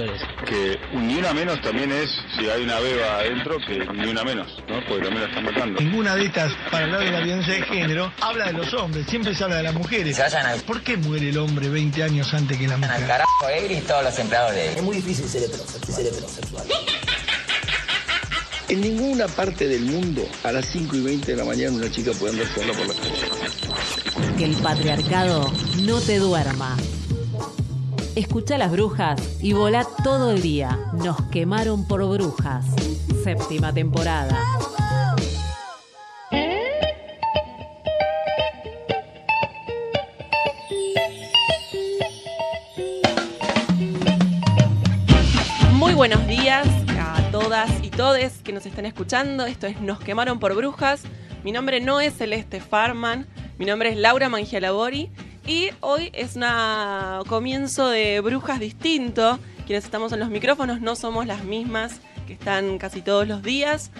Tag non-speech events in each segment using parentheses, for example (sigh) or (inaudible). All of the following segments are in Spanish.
mujeres? que ni una menos también es, si hay una beba adentro, que ni una menos, ¿no? Porque también la están matando. Ninguna de estas, para hablar de la violencia de género, habla de los hombres, siempre se habla de las mujeres. Se vayan al, ¿Por qué muere el hombre 20 años antes que la al mujer? carajo Egri y todos los empleados de Es muy difícil ser heterosexual. Ser heterosexual. En ninguna parte del mundo a las 5 y 20 de la mañana una chica puede andar sola por la calle. Que el patriarcado no te duerma. Escucha las brujas y volá todo el día. Nos quemaron por brujas. Séptima temporada. Muy buenos días a todas y todes que nos están escuchando. Esto es Nos quemaron por brujas. Mi nombre no es Celeste Farman, mi nombre es Laura Mangialabori y hoy es un comienzo de brujas distinto. Quienes estamos en los micrófonos no somos las mismas que están casi todos los días.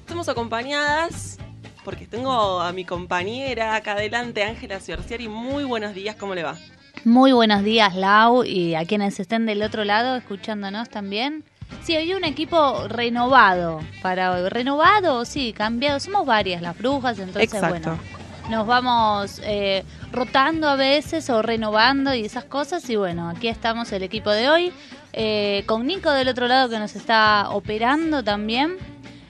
Estamos acompañadas porque tengo a mi compañera acá adelante, Ángela Ciorciari. Muy buenos días, ¿cómo le va? Muy buenos días, Lau, y a quienes estén del otro lado escuchándonos también. Sí, hoy un equipo renovado para hoy. Renovado, sí, cambiado. Somos varias las brujas, entonces, Exacto. bueno, nos vamos eh, rotando a veces o renovando y esas cosas. Y bueno, aquí estamos el equipo de hoy, eh, con Nico del otro lado que nos está operando también.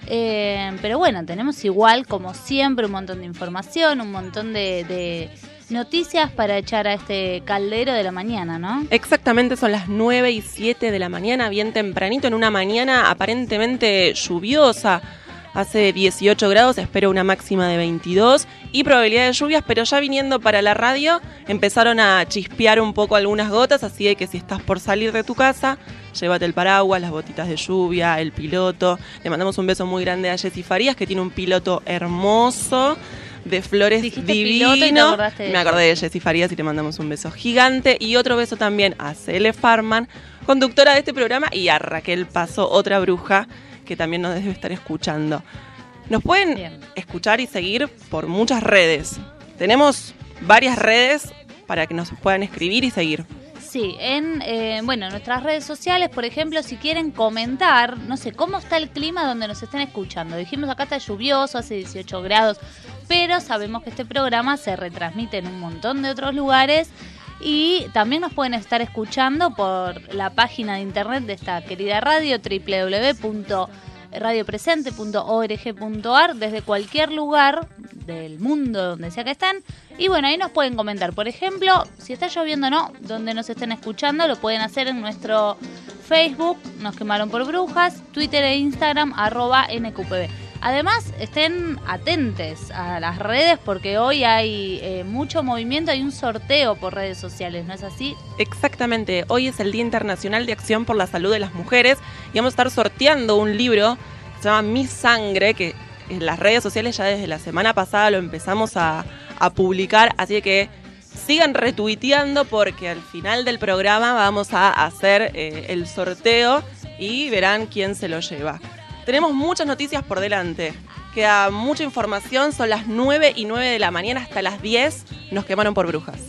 Eh, pero bueno, tenemos igual, como siempre, un montón de información, un montón de, de noticias para echar a este caldero de la mañana, ¿no? Exactamente, son las 9 y 7 de la mañana, bien tempranito, en una mañana aparentemente lluviosa. Hace 18 grados, espero una máxima de 22 y probabilidad de lluvias, pero ya viniendo para la radio empezaron a chispear un poco algunas gotas, así de que si estás por salir de tu casa, llévate el paraguas, las botitas de lluvia, el piloto. Le mandamos un beso muy grande a Jessy Farías, que tiene un piloto hermoso de flores divino. y de Me acordé de Jessy Farías y le mandamos un beso gigante. Y otro beso también a Cele Farman, conductora de este programa, y a Raquel Paso, otra bruja que también nos debe estar escuchando. Nos pueden Bien. escuchar y seguir por muchas redes. Tenemos varias redes para que nos puedan escribir y seguir. Sí, en eh, bueno, nuestras redes sociales, por ejemplo, si quieren comentar, no sé, cómo está el clima donde nos estén escuchando. Dijimos acá está lluvioso, hace 18 grados, pero sabemos que este programa se retransmite en un montón de otros lugares y también nos pueden estar escuchando por la página de internet de esta querida radio radiopresente.org.ar desde cualquier lugar del mundo donde sea que estén. Y bueno, ahí nos pueden comentar. Por ejemplo, si está lloviendo o no, donde nos estén escuchando, lo pueden hacer en nuestro Facebook, nos quemaron por brujas, Twitter e Instagram, arroba NQPB. Además, estén atentes a las redes porque hoy hay eh, mucho movimiento, hay un sorteo por redes sociales, ¿no es así? Exactamente, hoy es el Día Internacional de Acción por la Salud de las Mujeres y vamos a estar sorteando un libro que se llama Mi Sangre, que en las redes sociales ya desde la semana pasada lo empezamos a, publicar, así que sigan retuiteando porque al final del programa vamos a hacer eh, el sorteo y verán quién se lo lleva. Tenemos muchas noticias por delante. Queda mucha información, son las 9 y 9 de la mañana hasta las 10. Nos quemaron por brujas.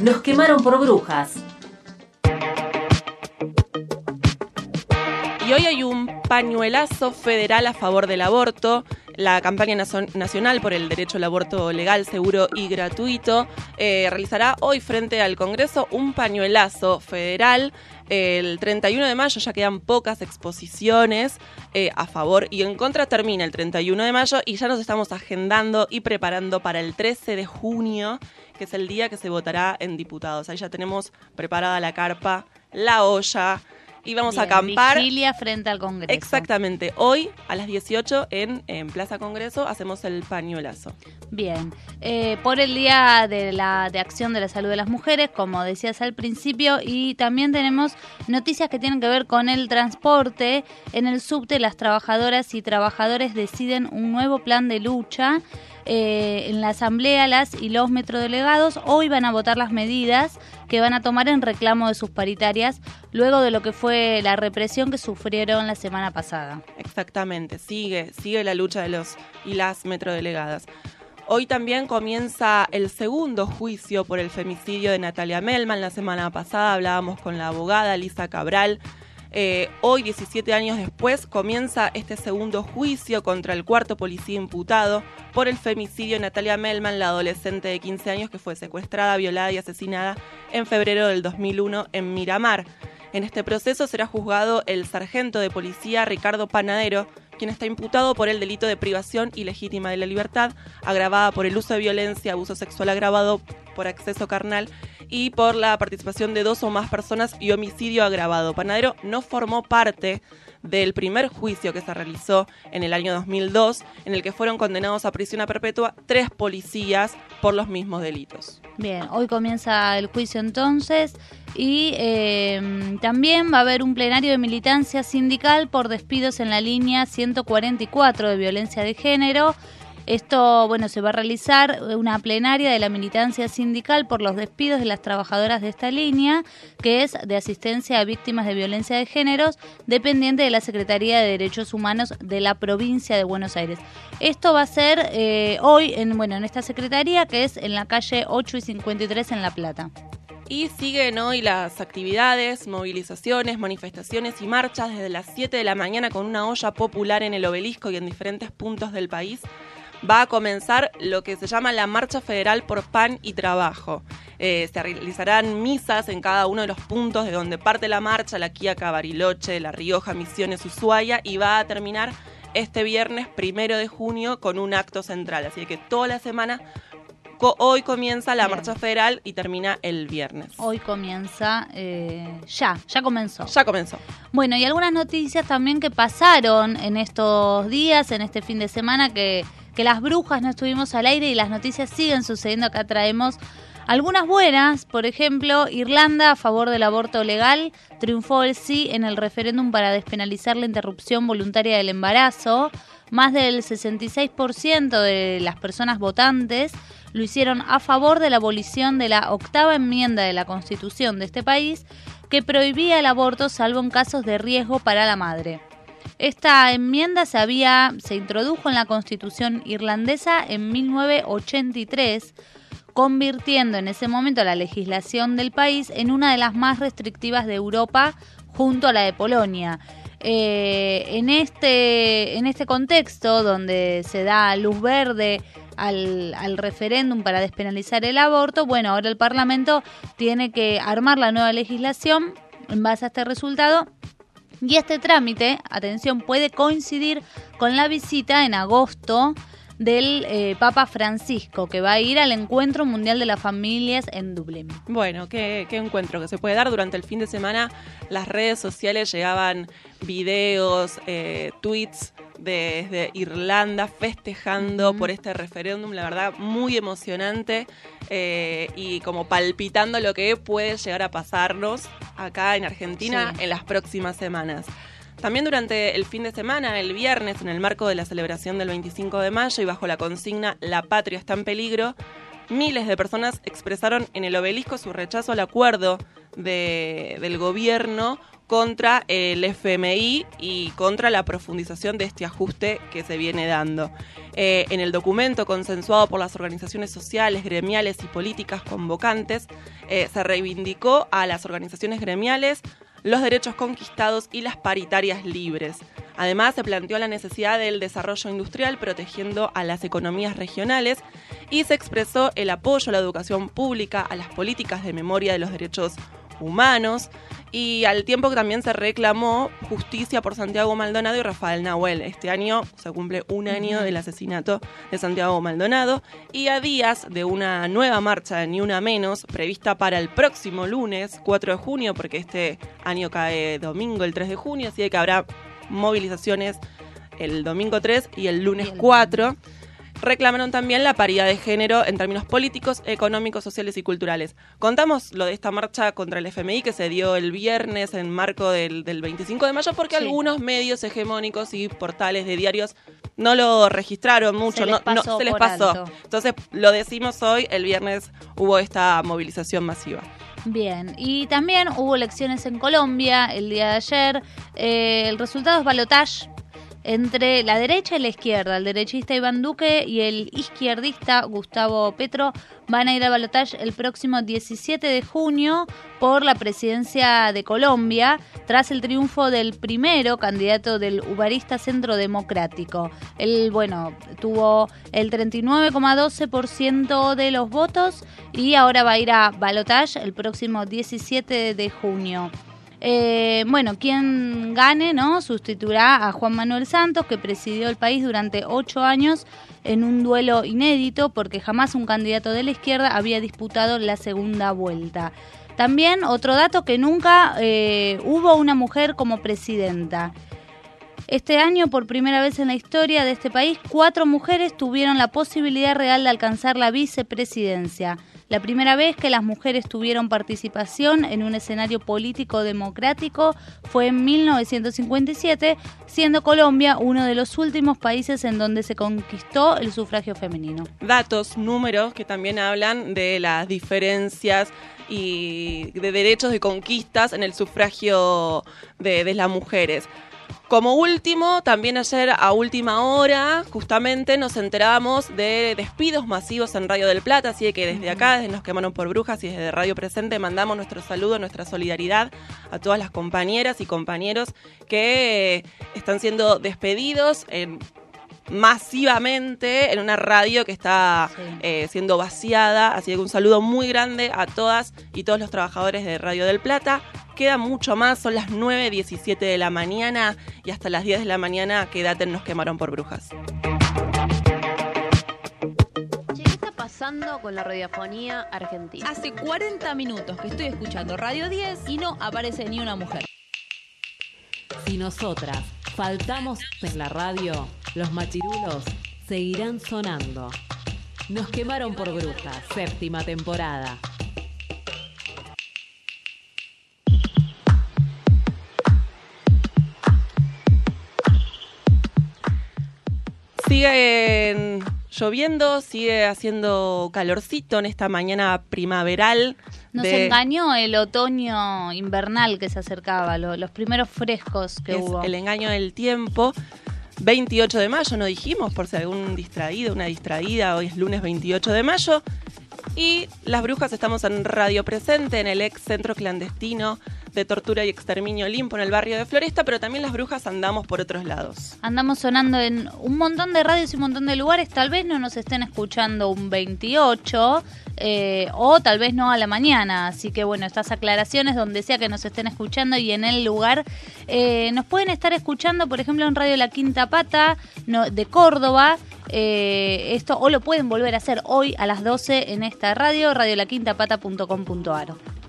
Nos quemaron por brujas. Y hoy hay un pañuelazo federal a favor del aborto. La campaña nacional por el derecho al aborto legal, seguro y gratuito eh, realizará hoy frente al Congreso un pañuelazo federal. El 31 de mayo ya quedan pocas exposiciones eh, a favor y en contra. Termina el 31 de mayo y ya nos estamos agendando y preparando para el 13 de junio, que es el día que se votará en diputados. Ahí ya tenemos preparada la carpa, la olla y vamos a acampar. Vigilia frente al Congreso. Exactamente. Hoy a las 18 en, Plaza Congreso hacemos el pañuelazo. Bien. Eh, por el Día de, la, de Acción de la Salud de las Mujeres, como decías al principio, y también tenemos noticias que tienen que ver con el transporte. En el subte las trabajadoras y trabajadores deciden un nuevo plan de lucha. Eh, en la Asamblea las y los metrodelegados hoy van a votar las medidas que van a tomar en reclamo de sus paritarias luego de lo que fue la represión que sufrieron la semana pasada. Exactamente, sigue, sigue la lucha de los y las metrodelegadas. Hoy también comienza el segundo juicio por el femicidio de Natalia Melman. La semana pasada hablábamos con la abogada Lisa Cabral eh, hoy, 17 años después, comienza este segundo juicio contra el cuarto policía imputado por el femicidio de Natalia Melman, la adolescente de 15 años que fue secuestrada, violada y asesinada en febrero del 2001 en Miramar. En este proceso será juzgado el sargento de policía Ricardo Panadero, quien está imputado por el delito de privación ilegítima de la libertad, agravada por el uso de violencia, abuso sexual agravado por acceso carnal y por la participación de dos o más personas y homicidio agravado. Panadero no formó parte del primer juicio que se realizó en el año 2002, en el que fueron condenados a prisión perpetua tres policías por los mismos delitos. Bien, hoy comienza el juicio entonces y eh, también va a haber un plenario de militancia sindical por despidos en la línea 144 de violencia de género. Esto, bueno, se va a realizar una plenaria de la militancia sindical por los despidos de las trabajadoras de esta línea, que es de asistencia a víctimas de violencia de géneros, dependiente de la Secretaría de Derechos Humanos de la provincia de Buenos Aires. Esto va a ser eh, hoy, en, bueno, en esta secretaría, que es en la calle 8 y 53 en La Plata. Y siguen hoy las actividades, movilizaciones, manifestaciones y marchas desde las 7 de la mañana con una olla popular en el obelisco y en diferentes puntos del país va a comenzar lo que se llama la Marcha Federal por Pan y Trabajo. Eh, se realizarán misas en cada uno de los puntos de donde parte la marcha, la Quiaca, Bariloche, La Rioja, Misiones, Ushuaia, y va a terminar este viernes primero de junio con un acto central. Así que toda la semana hoy comienza la marcha federal y termina el viernes. Hoy comienza, eh, ya, ya comenzó. Ya comenzó. Bueno, y algunas noticias también que pasaron en estos días, en este fin de semana, que que las brujas no estuvimos al aire y las noticias siguen sucediendo. Acá traemos algunas buenas, por ejemplo, Irlanda a favor del aborto legal triunfó el sí en el referéndum para despenalizar la interrupción voluntaria del embarazo. Más del 66% de las personas votantes lo hicieron a favor de la abolición de la octava enmienda de la Constitución de este país que prohibía el aborto salvo en casos de riesgo para la madre. Esta enmienda se había se introdujo en la Constitución irlandesa en 1983, convirtiendo en ese momento la legislación del país en una de las más restrictivas de Europa junto a la de Polonia. Eh, en, este, en este contexto, donde se da luz verde al, al referéndum para despenalizar el aborto, bueno, ahora el Parlamento tiene que armar la nueva legislación en base a este resultado y este trámite, atención, puede coincidir con la visita en agosto del eh, Papa Francisco, que va a ir al Encuentro Mundial de las Familias en Dublín. Bueno, qué, qué encuentro que se puede dar durante el fin de semana. Las redes sociales llegaban videos, eh, tweets desde Irlanda festejando por este referéndum, la verdad muy emocionante eh, y como palpitando lo que puede llegar a pasarnos acá en Argentina Sí. en las próximas semanas. También durante el fin de semana, el viernes, en el marco de la celebración del 25 de mayo y bajo la consigna La patria está en peligro, miles de personas expresaron en el obelisco su rechazo al acuerdo de- del gobierno contra el FMI y contra la profundización de este ajuste que se viene dando. Eh, en el documento consensuado por las organizaciones sociales, gremiales y políticas convocantes, eh, se reivindicó a las organizaciones gremiales los derechos conquistados y las paritarias libres. Además, se planteó la necesidad del desarrollo industrial protegiendo a las economías regionales y se expresó el apoyo a la educación pública, a las políticas de memoria de los derechos humanos y al tiempo que también se reclamó justicia por Santiago Maldonado y Rafael Nahuel. Este año se cumple un año del asesinato de Santiago Maldonado y a días de una nueva marcha de Ni Una Menos prevista para el próximo lunes 4 de junio, porque este año cae domingo el 3 de junio, así que habrá movilizaciones el domingo 3 y el lunes 4 reclamaron también la paridad de género en términos políticos, económicos, sociales y culturales. Contamos lo de esta marcha contra el FMI que se dio el viernes en marco del, del 25 de mayo porque Sí. algunos medios hegemónicos y portales de diarios no lo registraron mucho, Se les no, se les pasó. alto. Entonces lo decimos hoy, el viernes hubo esta movilización masiva. Bien, y también hubo elecciones en Colombia el día de ayer. Eh, el resultado es balotage entre la derecha y la izquierda. El derechista Iván Duque y el izquierdista Gustavo Petro van a ir a balotage el próximo 17 de junio por la presidencia de Colombia, tras el triunfo del primero candidato del Ubarista Centro Democrático. Él, bueno, tuvo el 39,12% de los votos y ahora va a ir a balotage el próximo 17 de junio. Eh, bueno, quien gane, ¿no? Sustituirá a Juan Manuel Santos, que presidió el país durante ocho años en un duelo inédito, porque jamás un candidato de la izquierda había disputado la segunda vuelta. También otro dato que nunca eh, hubo una mujer como presidenta. Este año, por primera vez en la historia de este país, cuatro mujeres tuvieron la posibilidad real de alcanzar la vicepresidencia. La primera vez que las mujeres tuvieron participación en un escenario político democrático fue en 1957, siendo Colombia uno de los últimos países en donde se conquistó el sufragio femenino. datos, números que también hablan de las diferencias y de derechos de conquistas en el sufragio de, de las mujeres. Como último, también ayer a última hora, justamente nos enterábamos de despidos masivos en Radio del Plata, así que desde acá, desde Nos Quemaron por Brujas y desde Radio Presente, mandamos nuestro saludo, nuestra solidaridad a todas las compañeras y compañeros que eh, están siendo despedidos en masivamente en una radio que está Sí. eh, siendo vaciada. Así que un saludo muy grande a todas y todos los trabajadores de Radio del Plata. Queda mucho más, son las 9.17 de la mañana y hasta las 10 de la mañana quédate en Nos Quemaron por Brujas. ¿qué está pasando con la radiofonía argentina? Hace 40 minutos que estoy escuchando Radio 10 y no aparece ni una mujer. Si nosotras faltamos en la radio, los machirulos seguirán sonando. Nos quemaron por brujas, séptima temporada. Sigue lloviendo, sigue haciendo calorcito en esta mañana primaveral. Nos de- engañó el otoño invernal que se acercaba, lo- los primeros frescos que es hubo. el engaño del tiempo. 28 de mayo, no dijimos, por si algún distraído, una distraída, hoy es lunes 28 de mayo. Y las brujas estamos en Radio Presente, en el ex centro clandestino de tortura y exterminio Olimpo en el barrio de Floresta, pero también las brujas andamos por otros lados. Andamos sonando en un montón de radios y un montón de lugares. Tal vez no nos estén escuchando un 28 eh, o tal vez no a la mañana. Así que bueno, estas aclaraciones donde sea que nos estén escuchando y en el lugar eh, nos pueden estar escuchando, por ejemplo, en Radio La Quinta Pata de Córdoba. Eh, esto o lo pueden volver a hacer hoy a las 12 en esta radio, radiolaquintapata.com.ar.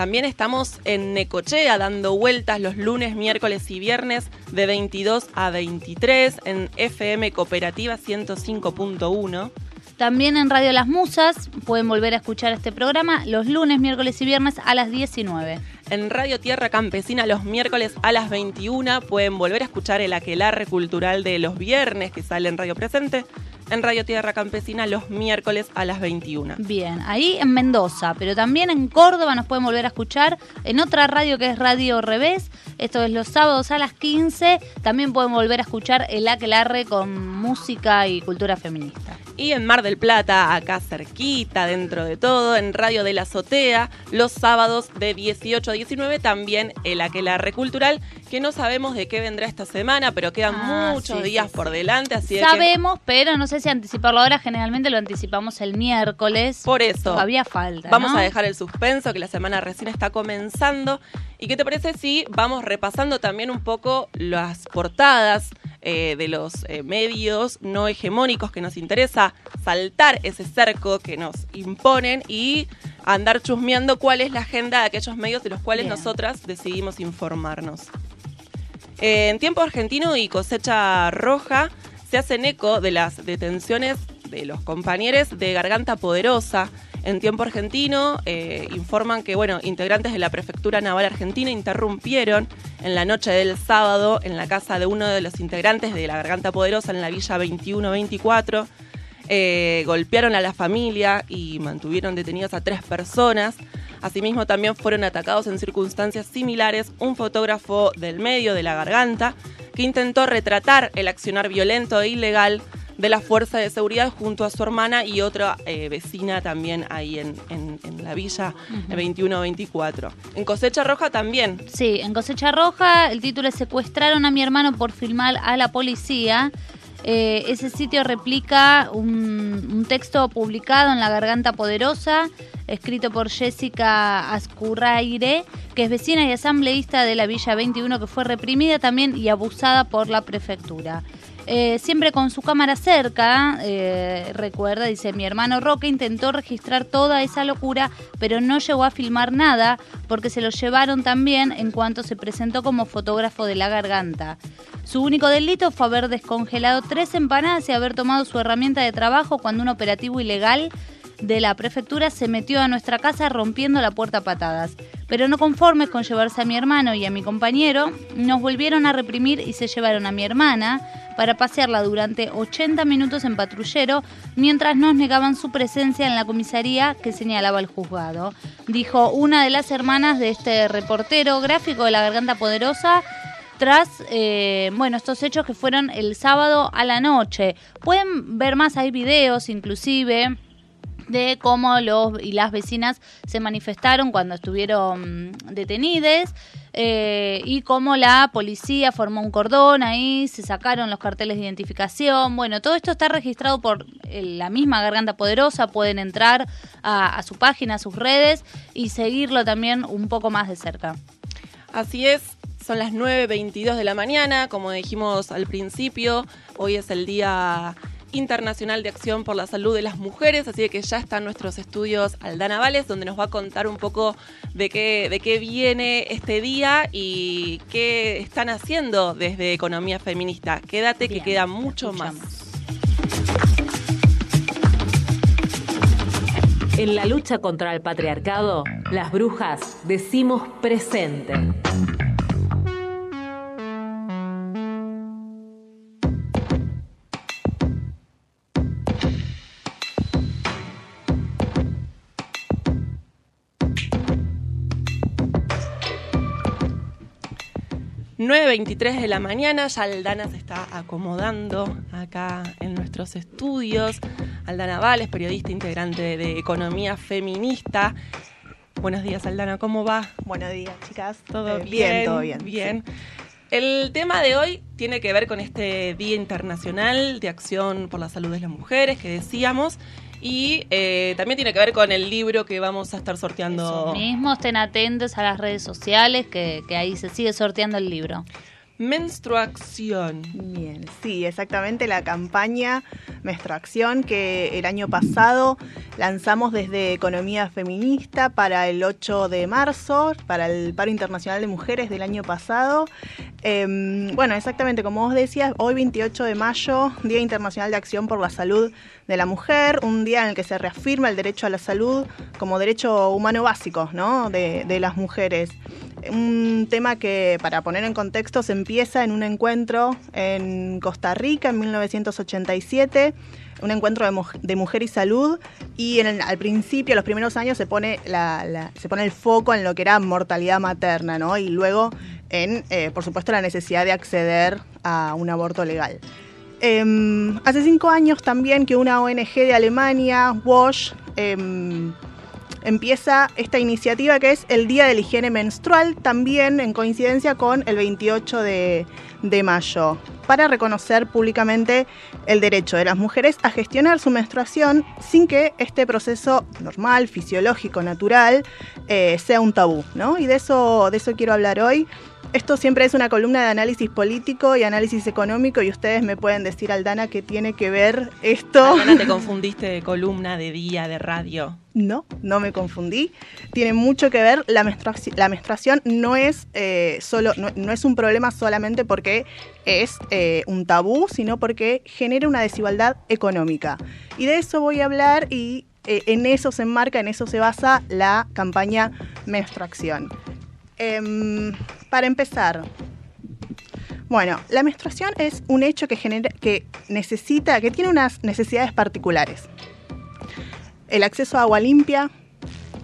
También estamos en Necochea dando vueltas los lunes, miércoles y viernes de 22 a 23 en FM Cooperativa 105.1. También en Radio Las Musas pueden volver a escuchar este programa los lunes, miércoles y viernes a las 19. En Radio Tierra Campesina los miércoles a las 21 pueden volver a escuchar el aquelarre cultural de los viernes que sale en Radio Presente en Radio Tierra Campesina los miércoles a las 21. Bien, ahí en Mendoza, pero también en Córdoba nos pueden volver a escuchar en otra radio que es Radio Revés. Esto es los sábados a las 15. También pueden volver a escuchar el Aquelarre con música y cultura feminista. Y en Mar del Plata, acá cerquita, dentro de todo, en Radio de la Azotea, los sábados de 18 a 19, también el Aquelarre Cultural, que no sabemos de qué vendrá esta semana, pero quedan Ah, muchos sí, días sí, por delante, así que Sabemos, pero no sé si anticiparlo ahora. Generalmente lo anticipamos el miércoles. Por eso. Todavía falta. Vamos ¿no? a dejar el suspenso, que la semana recién está comenzando. ¿Y qué te parece si vamos repasando también un poco las portadas eh, de los eh, medios no hegemónicos que nos interesa saltar ese cerco que nos imponen y andar chusmeando cuál es la agenda de aquellos medios de los cuales Bien. nosotras decidimos informarnos? En tiempo argentino y cosecha roja se hacen eco de las detenciones de los compañeros de Garganta Poderosa. En tiempo argentino eh, informan que bueno, integrantes de la Prefectura Naval Argentina interrumpieron en la noche del sábado en la casa de uno de los integrantes de la Garganta Poderosa en la Villa 2124. Eh, golpearon a la familia y mantuvieron detenidos a tres personas. Asimismo, también fueron atacados en circunstancias similares un fotógrafo del medio de la garganta que intentó retratar el accionar violento e ilegal de la fuerza de seguridad junto a su hermana y otra eh, vecina también ahí en, en- en la villa Ujú. 21-24. En Cosecha Roja también. Sí, en Cosecha Roja el título es Secuestraron a mi hermano por filmar a la policía. Eh, ese sitio replica un, un texto publicado en La Garganta Poderosa, escrito por Jessica Ascurraire, que es vecina y asambleísta de la Villa 21, que fue reprimida también y abusada por la prefectura. Eh, siempre con su cámara cerca, eh, recuerda, dice, mi hermano Roque intentó registrar toda esa locura, pero no llegó a filmar nada porque se lo llevaron también en cuanto se presentó como fotógrafo de la garganta. Su único delito fue haber descongelado tres empanadas y haber tomado su herramienta de trabajo cuando un operativo ilegal de la prefectura se metió a nuestra casa rompiendo la puerta a patadas. Pero no conformes con llevarse a mi hermano y a mi compañero, nos volvieron a reprimir y se llevaron a mi hermana para pasearla durante 80 minutos en patrullero mientras nos negaban su presencia en la comisaría que señalaba el juzgado. Dijo una de las hermanas de este reportero gráfico de la Garganta Poderosa tras eh, bueno estos hechos que fueron el sábado a la noche. Pueden ver más, hay videos inclusive de cómo los y las vecinas se manifestaron cuando estuvieron detenidas eh, y cómo la policía formó un cordón ahí, se sacaron los carteles de identificación. Bueno, todo esto está registrado por eh, la misma Garganta Poderosa. Pueden entrar a, a su página, a sus redes y seguirlo también un poco más de cerca. Así es, son las 9.22 de la mañana, como dijimos al principio, hoy es el Día Internacional de Acción por la Salud de las Mujeres, así que ya están nuestros estudios Aldana Vales, donde nos va a contar un poco de qué, de qué viene este día y qué están haciendo desde Economía Feminista. Quédate que queda mucho más. En la lucha contra el patriarcado, las brujas decimos presente. ...9.23 de la mañana, ya Aldana se está acomodando acá en nuestros estudios. Aldana Vales, periodista integrante de Economía Feminista. Buenos días, Aldana, ¿cómo va? Buenos días, chicas. ¿Todo Eh, bien? todo bien. Bien. El tema de hoy tiene que ver con este Día Internacional de Acción por la Salud de las Mujeres que decíamos y eh, también tiene que ver con el libro que vamos a estar sorteando. Eso mismo, estén atentos a las redes sociales que, que ahí se sigue sorteando el libro. Menstruación. Bien, sí, exactamente la campaña Menstruación que el año pasado lanzamos desde Economía Feminista para el 8 de marzo, para el Paro Internacional de Mujeres del año pasado. Eh, bueno, exactamente como vos decías, hoy 28 de mayo, Día Internacional de Acción por la Salud de la Mujer, un día en el que se reafirma el derecho a la salud como derecho humano básico ¿no? de, de las mujeres un tema que, para poner en contexto, se empieza en un encuentro en Costa Rica en 1987, un encuentro de, mu- de mujer y salud, y al principio, los primeros años, se pone, la- se pone el foco en lo que era mortalidad materna, ¿no? Y luego en, eh, por supuesto, la necesidad de acceder a un aborto legal. Em, hace cinco años también que una ONG de Alemania, WASH, em, empieza esta iniciativa que es el Día de la Higiene Menstrual, también en coincidencia con el 28 de, mayo, para reconocer públicamente el derecho de las mujeres a gestionar su menstruación sin que este proceso normal, fisiológico, natural, eh, sea un tabú. ¿no? Y de eso, de eso quiero hablar hoy. Esto siempre es una columna de análisis político y análisis económico y ustedes me pueden decir, Aldana, qué tiene que ver esto. Aldana, te confundiste de columna, de día, de radio. No, no me confundí. Tiene mucho que ver. La, menstruaci- la menstruación no es eh, solo, no, no es un problema solamente porque es eh, un tabú, sino porque genera una desigualdad económica. Y de eso voy a hablar y eh, en eso se enmarca, en eso se basa la campaña menstruación. Para empezar, bueno, la menstruación es un hecho que genera, que necesita, que tiene unas necesidades particulares el acceso a agua limpia,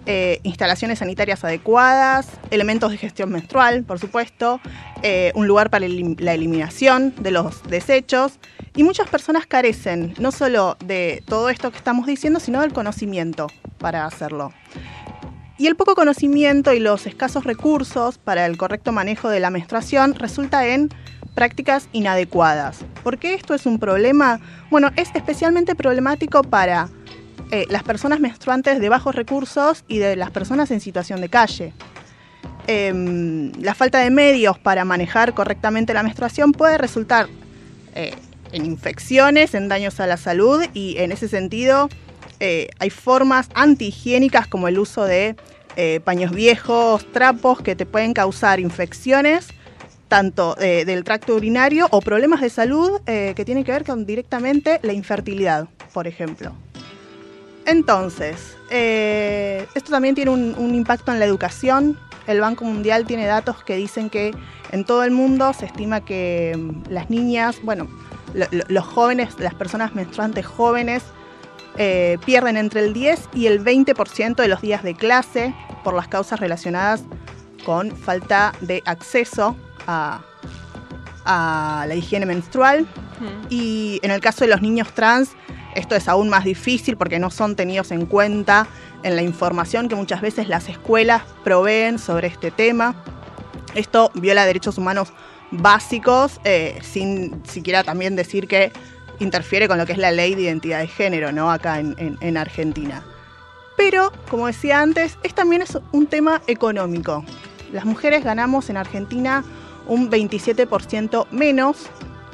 eh, instalaciones sanitarias adecuadas, elementos de gestión menstrual, por supuesto, eh, un lugar para la eliminación de los desechos. Y muchas personas carecen no solo de todo esto que estamos diciendo, sino del conocimiento para hacerlo. Y el poco conocimiento y los escasos recursos para el correcto manejo de la menstruación resulta en prácticas inadecuadas. ¿Por qué esto es un problema? Bueno, es especialmente problemático para eh, las personas menstruantes de bajos recursos y de las personas en situación de calle. Em, la falta de medios para manejar correctamente la menstruación puede resultar eh, en infecciones, en daños a la salud y en ese sentido eh, hay formas antihigiénicas como el uso de eh, paños viejos, trapos que te pueden causar infecciones tanto eh, del tracto urinario o problemas de salud que tienen que ver con directamente la infertilidad, por ejemplo. Entonces, esto también tiene un, impacto en la educación. El Banco Mundial tiene datos que dicen que en todo el mundo se estima que mm, las niñas, bueno, lo- lo- los jóvenes, las personas menstruantes jóvenes, eh, pierden entre el 10 y el 20% de los días de clase por las causas relacionadas con falta de acceso a, a la higiene menstrual. Y en el caso de los niños trans, esto es aún más difícil porque no son tenidos en cuenta en la información que muchas veces las escuelas proveen sobre este tema. Esto viola derechos humanos básicos, eh, sin siquiera también decir que interfiere con lo que es la ley de identidad de género, ¿no? Acá en, en- en Argentina. Pero, como decía antes, es también es un tema económico. Las mujeres ganamos en Argentina un 27% menos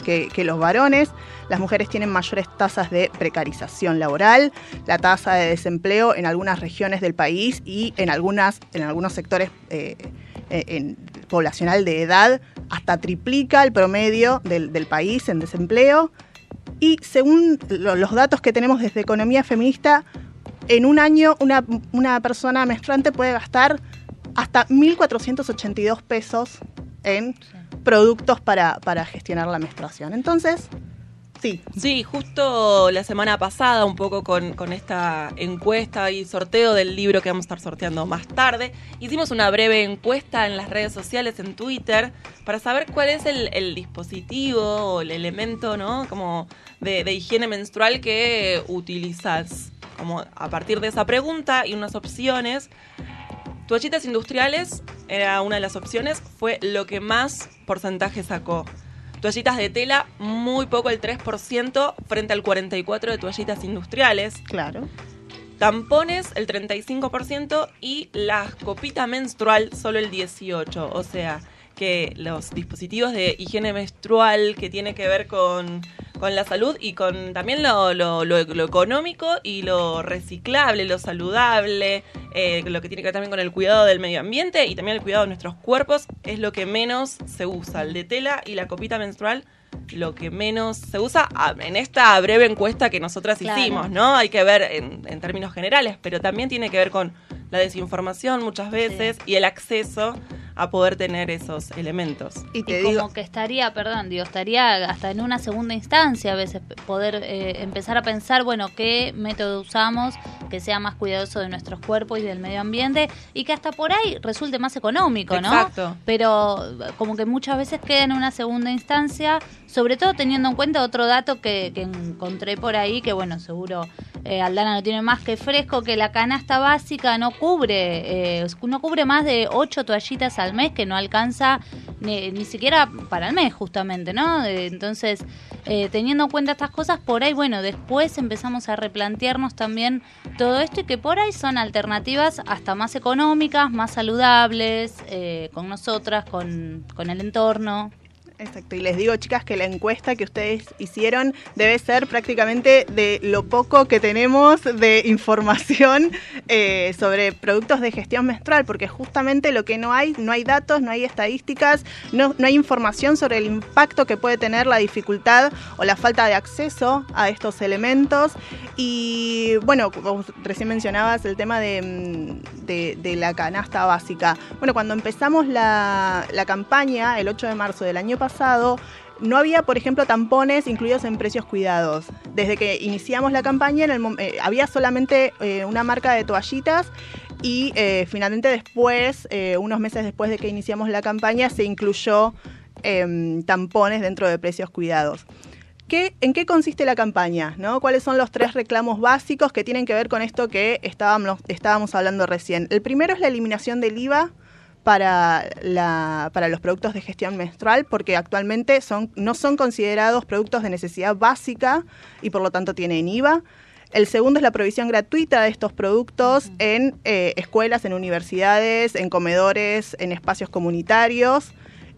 que, que los varones. Las mujeres tienen mayores tasas de precarización laboral, la tasa de desempleo en algunas regiones del país y en, algunas, en algunos sectores eh, eh, en- poblacional de edad hasta triplica el promedio del, del país en desempleo. Y según lo- los datos que tenemos desde Economía Feminista, en un año una, una persona menstruante puede gastar hasta 1.482 pesos en productos para, para gestionar la menstruación. Entonces, sí. Justo la semana pasada, un poco con, esta encuesta y sorteo del libro que vamos a estar sorteando más tarde, hicimos una breve encuesta en las redes sociales, en Twitter, para saber cuál es el, el dispositivo o el elemento, ¿no? Como de, de higiene menstrual que utilizas. Como a partir de esa pregunta y unas opciones, Toallitas industriales era una de las opciones, fue lo que más porcentaje sacó. Toallitas de tela, muy poco, el 3%, frente al 44% de toallitas industriales. Claro. Tampones, el 35%, y la copita menstrual, solo el 18%. O sea, que los dispositivos de higiene menstrual que tiene que ver con, con la salud y con también lo, lo- lo- lo económico y lo reciclable, lo saludable, eh, lo que tiene que ver también con el cuidado del medio ambiente y también el cuidado de nuestros cuerpos, es lo que menos se usa. El de tela y la copita menstrual, lo que menos se usa ah, en esta breve encuesta que nosotras Claro. hicimos, ¿no? Hay que ver en, en términos generales, pero también tiene que ver con la desinformación muchas veces y el acceso a poder tener esos elementos. Y Y como que estaría, perdón, digo, estaría hasta en una segunda instancia a veces poder eh, empezar a pensar, bueno, qué método usamos que sea más cuidadoso de nuestros cuerpos y del medio ambiente y que hasta por ahí resulte más económico, ¿no? Exacto. Pero como que muchas veces queda en una segunda instancia, sobre todo teniendo en cuenta otro dato que, que encontré por ahí, que bueno, seguro eh, Aldana no tiene más que fresco, que la canasta básica no cubre, eh, no cubre más de 8 toallitas al mes, que no alcanza ni, ni siquiera para el mes justamente, ¿no? Eh, entonces, eh, teniendo en cuenta estas cosas, por ahí, bueno, después empezamos a replantearnos también todo esto y que por ahí son alternativas hasta más económicas, más saludables, eh, con nosotras, con, con el entorno. Exacto, y les digo, chicas, que la encuesta que ustedes hicieron debe ser prácticamente de lo poco que tenemos de información eh, sobre productos de gestión menstrual, porque justamente lo que no hay, no hay datos, no hay estadísticas, no, no hay información sobre el impacto que puede tener la dificultad o la falta de acceso a estos elementos. Y bueno, como recién mencionabas el tema de, mm, la canasta básica. Bueno, cuando empezamos la, campaña, el 8 de marzo del año pasado, no había, por ejemplo, tampones incluidos en precios cuidados. Desde que iniciamos la campaña, eh, había solamente eh, una marca de toallitas y eh, finalmente después, unos meses después de que iniciamos la campaña, se incluyó em, tampones dentro de precios cuidados. ¿Qué- ¿En qué consiste la campaña? ¿no? ¿Cuáles son los tres reclamos básicos que tienen que ver con esto que estábamos, estábamos hablando recién? El primero es la eliminación del IVA para, la, para los productos de gestión menstrual, porque actualmente son, no son considerados productos de necesidad básica y por lo tanto tienen IVA. El segundo es la provisión gratuita de estos productos en eh, escuelas, en universidades, en comedores, en espacios comunitarios.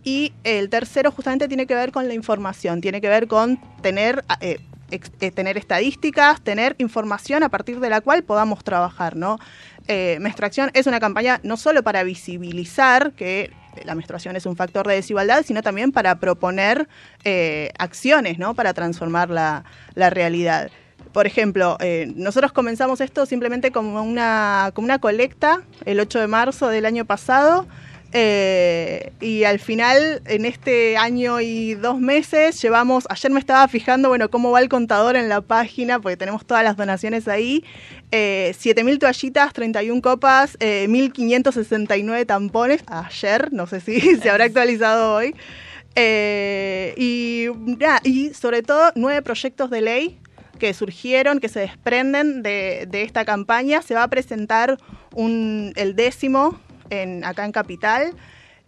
Y el tercero justamente tiene que ver con la información, tiene que ver con tener, eh, ex- eh, tener estadísticas, tener información a partir de la cual podamos trabajar, ¿no? Eh, menstruación es una campaña no solo para visibilizar que la menstruación es un factor de desigualdad, sino también para proponer eh, acciones, ¿no? Para transformar la, la realidad. Por ejemplo, eh, nosotros comenzamos esto simplemente como una, como una colecta el 8 de marzo del año pasado. Eh, y al final, en este año y dos meses, llevamos, ayer me estaba fijando, bueno, cómo va el contador en la página, porque tenemos todas las donaciones ahí, eh, 7.000 toallitas, 31 copas, eh, 1.569 tampones, ayer, no sé si (laughs) se habrá actualizado hoy, eh, y, nada, y sobre todo nueve proyectos de ley que surgieron, que se desprenden de, de esta campaña. Se va a presentar un, el décimo en, acá en Capital.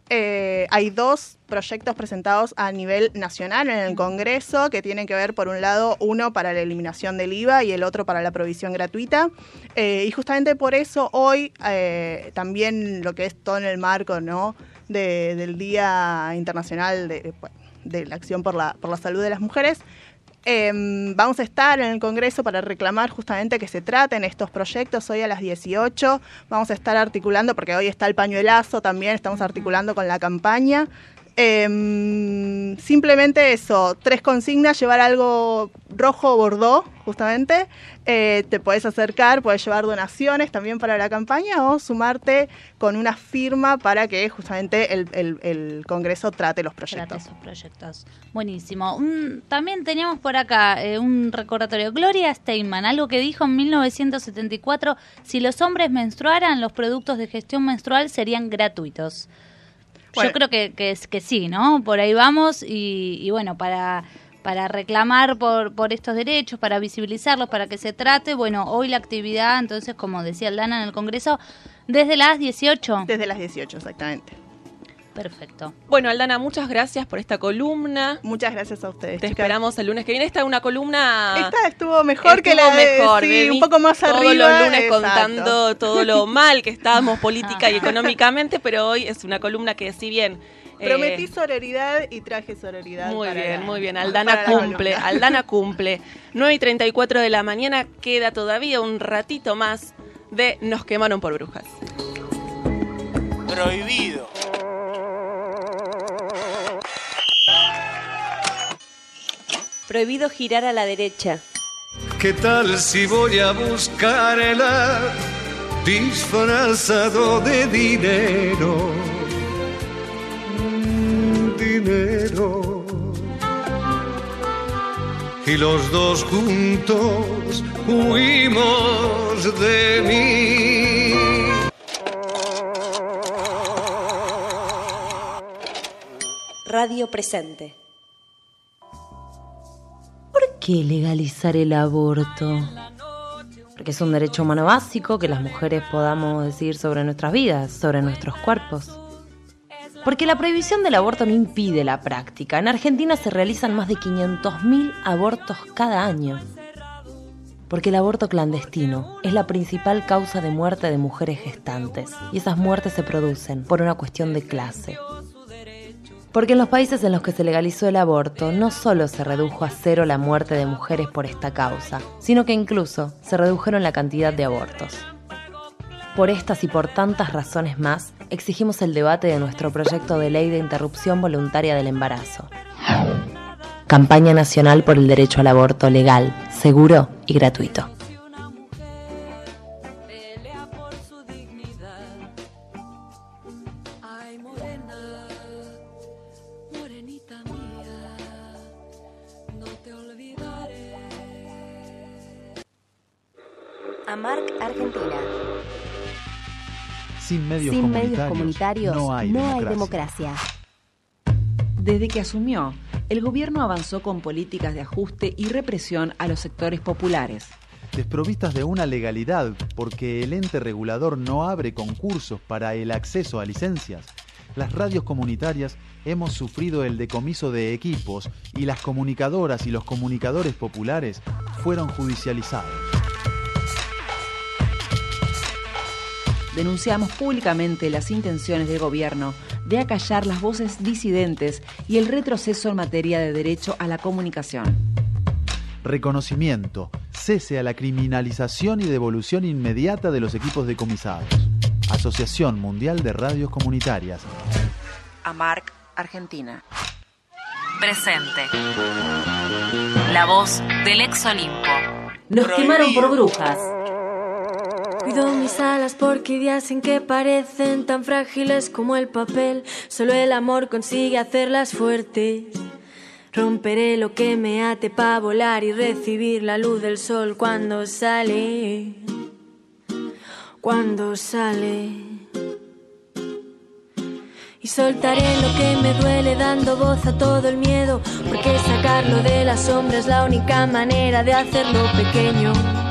Eh, hay dos proyectos presentados a nivel nacional en el Congreso que tienen que ver, por un lado, uno para la eliminación del IVA y el otro para la provisión gratuita. Eh, y justamente por eso hoy eh, también lo que es todo en el marco ¿no? de- del Día Internacional de, de la Acción por la, por la Salud de las Mujeres, Em, vamos a estar en el Congreso para reclamar justamente que se traten estos proyectos hoy a las 18. Vamos a estar articulando, porque hoy está el pañuelazo también, estamos articulando con la campaña. Em, simplemente eso, tres consignas, llevar algo rojo o bordó, justamente. Eh, te puedes acercar, puedes llevar donaciones también para la campaña o sumarte con una firma para que justamente el, el- el Congreso trate los proyectos. esos proyectos. Buenísimo. Un- también teníamos por acá eh, un recordatorio. Gloria Steinman, algo que dijo en 1974, si los hombres menstruaran, los productos de gestión menstrual serían gratuitos. Bueno. Yo creo que, que, es, que sí, ¿no? Por ahí vamos y, y bueno, para... para reclamar por, por estos derechos, para visibilizarlos, para que se trate. Bueno, hoy la actividad, entonces, como decía Aldana en el Congreso, desde las 18. Desde las 18, exactamente. Perfecto. Bueno, Aldana, muchas gracias por esta columna. Muchas gracias a ustedes. Te chicas. esperamos el lunes que viene. Esta es una columna. Esta estuvo mejor que la de mejor, sí, vení un poco más todos arriba. los lunes exacto. contando todo lo (laughs) mal que estábamos política y económicamente, pero hoy es una columna que si bien eh, Prometí sororidad y traje sororidad. Muy para bien, la- muy bien. Aldana cumple. Aldana cumple. 9 y 34 de la mañana queda todavía un ratito más de Nos quemaron por brujas. Prohibido. Prohibido girar a la derecha. ¿Qué tal si voy a buscarla disfrazado de dinero? Dinero. Y los dos juntos huimos de mí. Radio presente. ¿Por qué legalizar el aborto? Porque es un derecho humano básico que las mujeres podamos decidir sobre nuestras vidas, sobre nuestros cuerpos. Porque la prohibición del aborto no impide la práctica. En Argentina se realizan más de 500.000 abortos cada año. Porque el aborto clandestino es la principal causa de muerte de mujeres gestantes. Y esas muertes se producen por una cuestión de clase. Porque en los países en los que se legalizó el aborto no solo se redujo a cero la muerte de mujeres por esta causa, sino que incluso se redujeron la cantidad de abortos. Por estas y por tantas razones más, exigimos el debate de nuestro proyecto de ley de interrupción voluntaria del embarazo. Campaña Nacional por el Derecho al Aborto Legal, Seguro y Gratuito. AMARC Argentina. Sin medios, Sin comunitarios, medios comunitarios no hay democracia. democracia. Desde que asumió, el gobierno avanzó con políticas de ajuste y represión a los sectores populares. Desprovistas de una legalidad porque el ente regulador no abre concursos para el acceso a licencias, las radios comunitarias hemos sufrido el decomiso de equipos y las comunicadoras y los comunicadores populares fueron judicializados. Denunciamos públicamente las intenciones del gobierno de acallar las voces disidentes y el retroceso en materia de derecho a la comunicación. Reconocimiento, cese a la criminalización y devolución inmediata de los equipos decomisados. Asociación Mundial de Radios Comunitarias. AMARC Argentina. Presente. La voz del ex Olimpo. Nos quemaron por brujas. Mis alas porque días en que parecen tan frágiles como el papel. Solo el amor consigue hacerlas fuertes. Romperé lo que me ate para volar y recibir la luz del sol cuando sale. Cuando sale. Y soltaré lo que me duele dando voz a todo el miedo. Porque sacarlo de la sombra es la única manera de hacerlo pequeño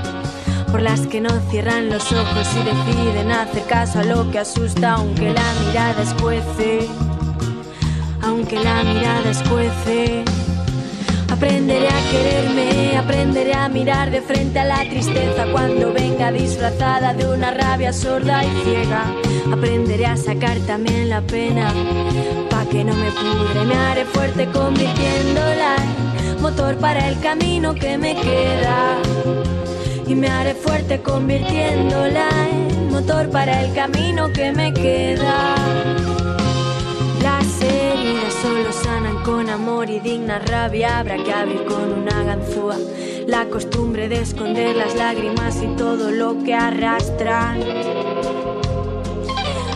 por las que no cierran los ojos y deciden hacer caso a lo que asusta, aunque la mirada escuece, aunque la mirada escuece. Aprenderé a quererme, aprenderé a mirar de frente a la tristeza cuando venga disfrazada de una rabia sorda y ciega. Aprenderé a sacar también la pena, pa' que no me pudre. Me haré fuerte convirtiéndola en motor para el camino que me queda y me haré fuerte convirtiéndola en motor para el camino que me queda. Las heridas solo sanan con amor y digna rabia. Habrá que abrir con una ganzúa la costumbre de esconder las lágrimas y todo lo que arrastran.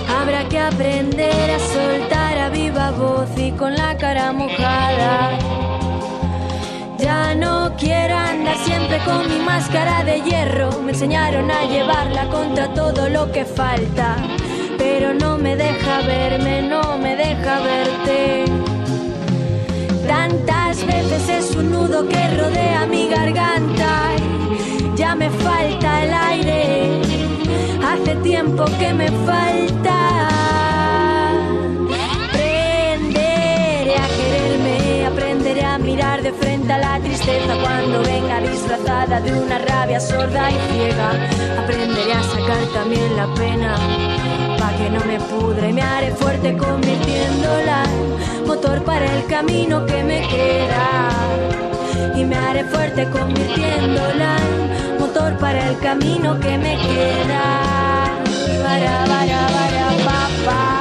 Habrá que aprender a soltar a viva voz y con la cara mojada. No quiero andar siempre con mi máscara de hierro. Me enseñaron a llevarla contra todo lo que falta. Pero no me deja verme, no me deja verte. Tantas veces es un nudo que rodea mi garganta. Ya me falta el aire. Hace tiempo que me falta. Aprenderé a quererme, aprenderé a mirar de frente la tristeza cuando venga disfrazada de una rabia sorda y ciega. Aprenderé a sacar también la pena pa' que no me pudre y me haré fuerte convirtiéndola en motor para el camino que me queda. Y me haré fuerte convirtiéndola en motor para el camino que me queda. Para, para, para, pa,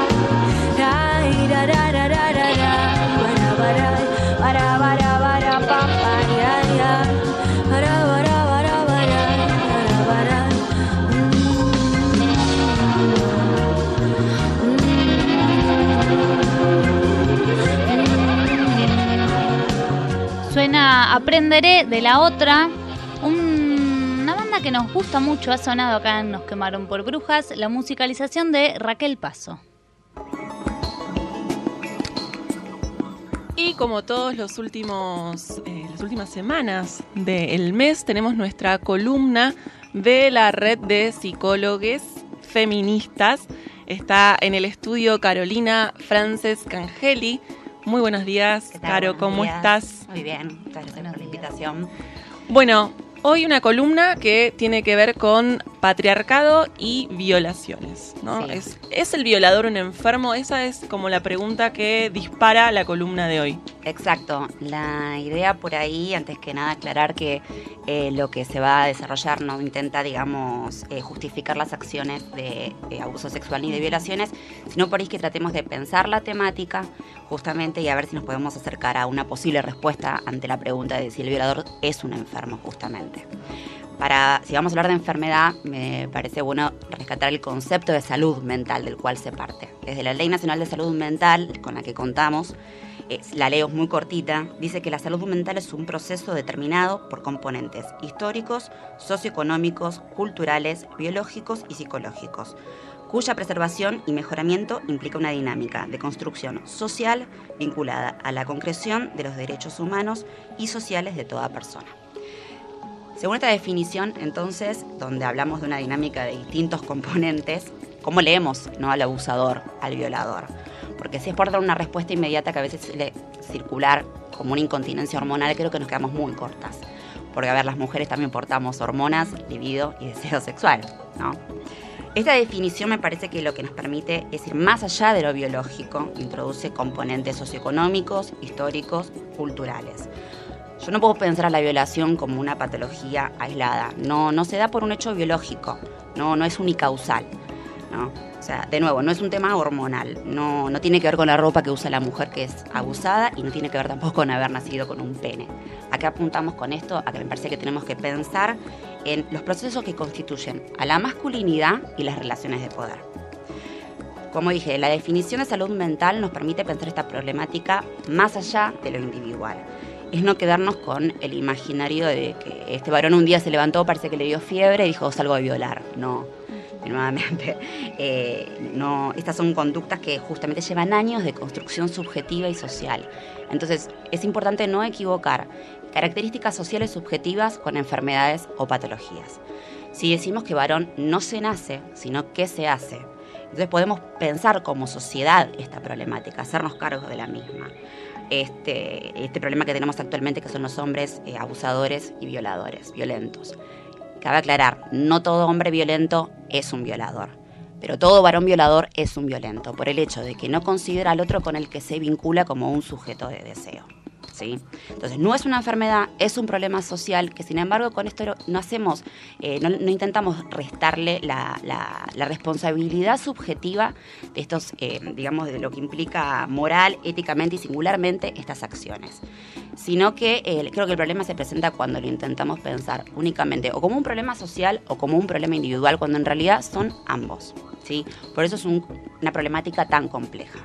Aprenderé de la otra. un- una banda que nos gusta mucho, ha sonado acá en Nos quemaron por brujas, la musicalización de Raquel Paso. Y como todos los últimos, eh, las últimas semanas del mes, tenemos nuestra columna de la red de psicólogos feministas. Está en el estudio Carolina Frances Cangeli. Muy buenos días? Caro, ¿cómo días. estás? Muy bien, muchas gracias por la invitación. Bueno, hoy una columna que tiene que ver con patriarcado y violaciones, ¿no? Sí. Es, ¿Es el violador un enfermo? Esa es como la pregunta que dispara la columna de hoy. Exacto, la idea por ahí, antes que nada, aclarar que eh, lo que se va a desarrollar no intenta, digamos, eh, justificar las acciones de, eh, abuso sexual ni de violaciones, sino por ahí que tratemos de pensar la temática justamente y a ver si nos podemos acercar a una posible respuesta ante la pregunta de si el violador es un enfermo, justamente. Para, si vamos a hablar de enfermedad, me parece bueno rescatar el concepto de salud mental del cual se parte. Desde la Ley Nacional de Salud Mental, con la que contamos, eh, la leo es muy cortita, dice que la salud mental es un proceso determinado por componentes históricos, socioeconómicos, culturales, biológicos y psicológicos, cuya preservación y mejoramiento implica una dinámica de construcción social vinculada a la concreción de los derechos humanos y sociales de toda persona. Según esta definición, entonces, donde hablamos de una dinámica de distintos componentes, ¿cómo leemos ¿no? al abusador, al violador? Porque si es por dar una respuesta inmediata que a veces suele circular como una incontinencia hormonal, creo que nos quedamos muy cortas. Porque, a ver, las mujeres también portamos hormonas, libido y deseo sexual. Esta definición me parece que lo que nos permite es ir más allá de lo biológico, introduce componentes socioeconómicos, históricos, culturales. Yo no puedo pensar a la violación como una patología aislada. No, no se da por un hecho biológico. No, no es unicausal. ¿no? O sea, de nuevo, no es un tema hormonal. No, no tiene que ver con la ropa que usa la mujer que es abusada y no tiene que ver tampoco con haber nacido con un pene. ¿A qué apuntamos con esto? A que me parece que tenemos que pensar en los procesos que constituyen a la masculinidad y las relaciones de poder. Como dije, la definición de salud mental nos permite pensar esta problemática más allá de lo individual es no quedarnos con el imaginario de que este varón un día se levantó, parece que le dio fiebre y dijo salgo a violar. No, nuevamente, (laughs) eh, no, estas son conductas que justamente llevan años de construcción subjetiva y social. Entonces, es importante no equivocar características sociales subjetivas con enfermedades o patologías. Si decimos que varón no se nace, sino que se hace, entonces podemos pensar como sociedad esta problemática, hacernos cargo de la misma este, este problema que tenemos actualmente, que son los hombres eh, abusadores y violadores, violentos. Cabe aclarar, no todo hombre violento es un violador, pero todo varón violador es un violento, por el hecho de que no considera al otro con el que se vincula como un sujeto de deseo. Entonces, no es una enfermedad, es un problema social que, sin embargo, con esto no hacemos, eh, no, intentamos restarle la, responsabilidad subjetiva de estos, eh, digamos, de lo que implica moral, éticamente y singularmente estas acciones. Sino que eh, creo que el problema se presenta cuando lo intentamos pensar únicamente o como un problema social o como un problema individual, cuando en realidad son ambos. ¿sí? Por eso es un, una problemática tan compleja.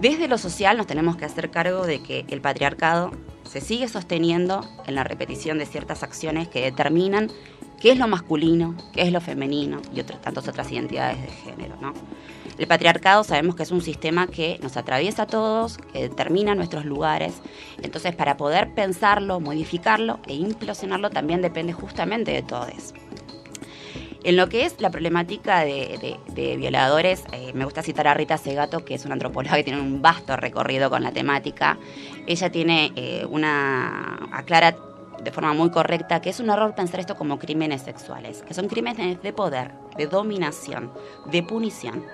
Desde lo social nos tenemos que hacer cargo de que el patriarcado se sigue sosteniendo en la repetición de ciertas acciones que determinan qué es lo masculino, qué es lo femenino y otras tantas otras identidades de género, ¿no? El patriarcado sabemos que es un sistema que nos atraviesa a todos, que determina nuestros lugares. Entonces, para poder pensarlo, modificarlo e implosionarlo también depende justamente de todos. En lo que es la problemática de, violadores, eh, me gusta citar a Rita Segato, que es una antropóloga que tiene un vasto recorrido con la temática. Ella tiene eh, una. aclara de forma muy correcta que es un error pensar esto como crímenes sexuales, que son crímenes de poder, de dominación, de punición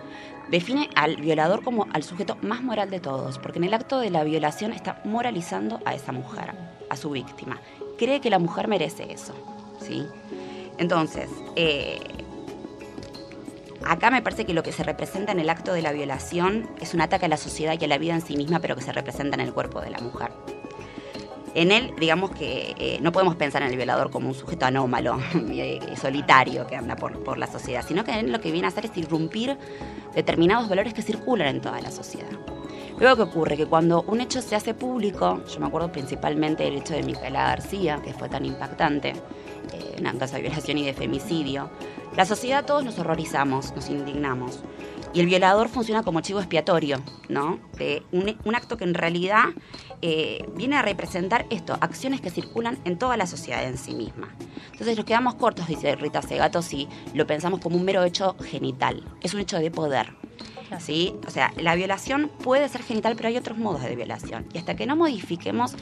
define al violador como al sujeto más moral de todos, porque en el acto de la violación está moralizando a esa mujer, a su víctima. Cree que la mujer merece eso, ¿sí? Entonces, eh, acá me parece que lo que se representa en el acto de la violación es un ataque a la sociedad y a la vida en sí misma, pero que se representa en el cuerpo de la mujer. En él, digamos que eh, no podemos pensar en el violador como un sujeto anómalo (laughs) eh, solitario que anda por, por la sociedad, sino que en él lo que viene a hacer es irrumpir determinados valores que circulan en toda la sociedad. Luego, ¿qué ocurre? Que cuando un hecho se hace público, yo me acuerdo principalmente del hecho de Micaela García, que fue tan impactante, eh, en caso de violación y de femicidio, la sociedad todos nos horrorizamos, nos indignamos. Y el violador funciona como chivo expiatorio, ¿no? De un, acto que en realidad eh, viene a representar esto, acciones que circulan en toda la sociedad en sí misma. Entonces nos quedamos cortos, dice Rita Segato, si lo pensamos como un mero hecho genital. Es un hecho de poder. ¿Sí? O sea, la violación puede ser genital, pero hay otros modos de violación. Y hasta que no modifiquemos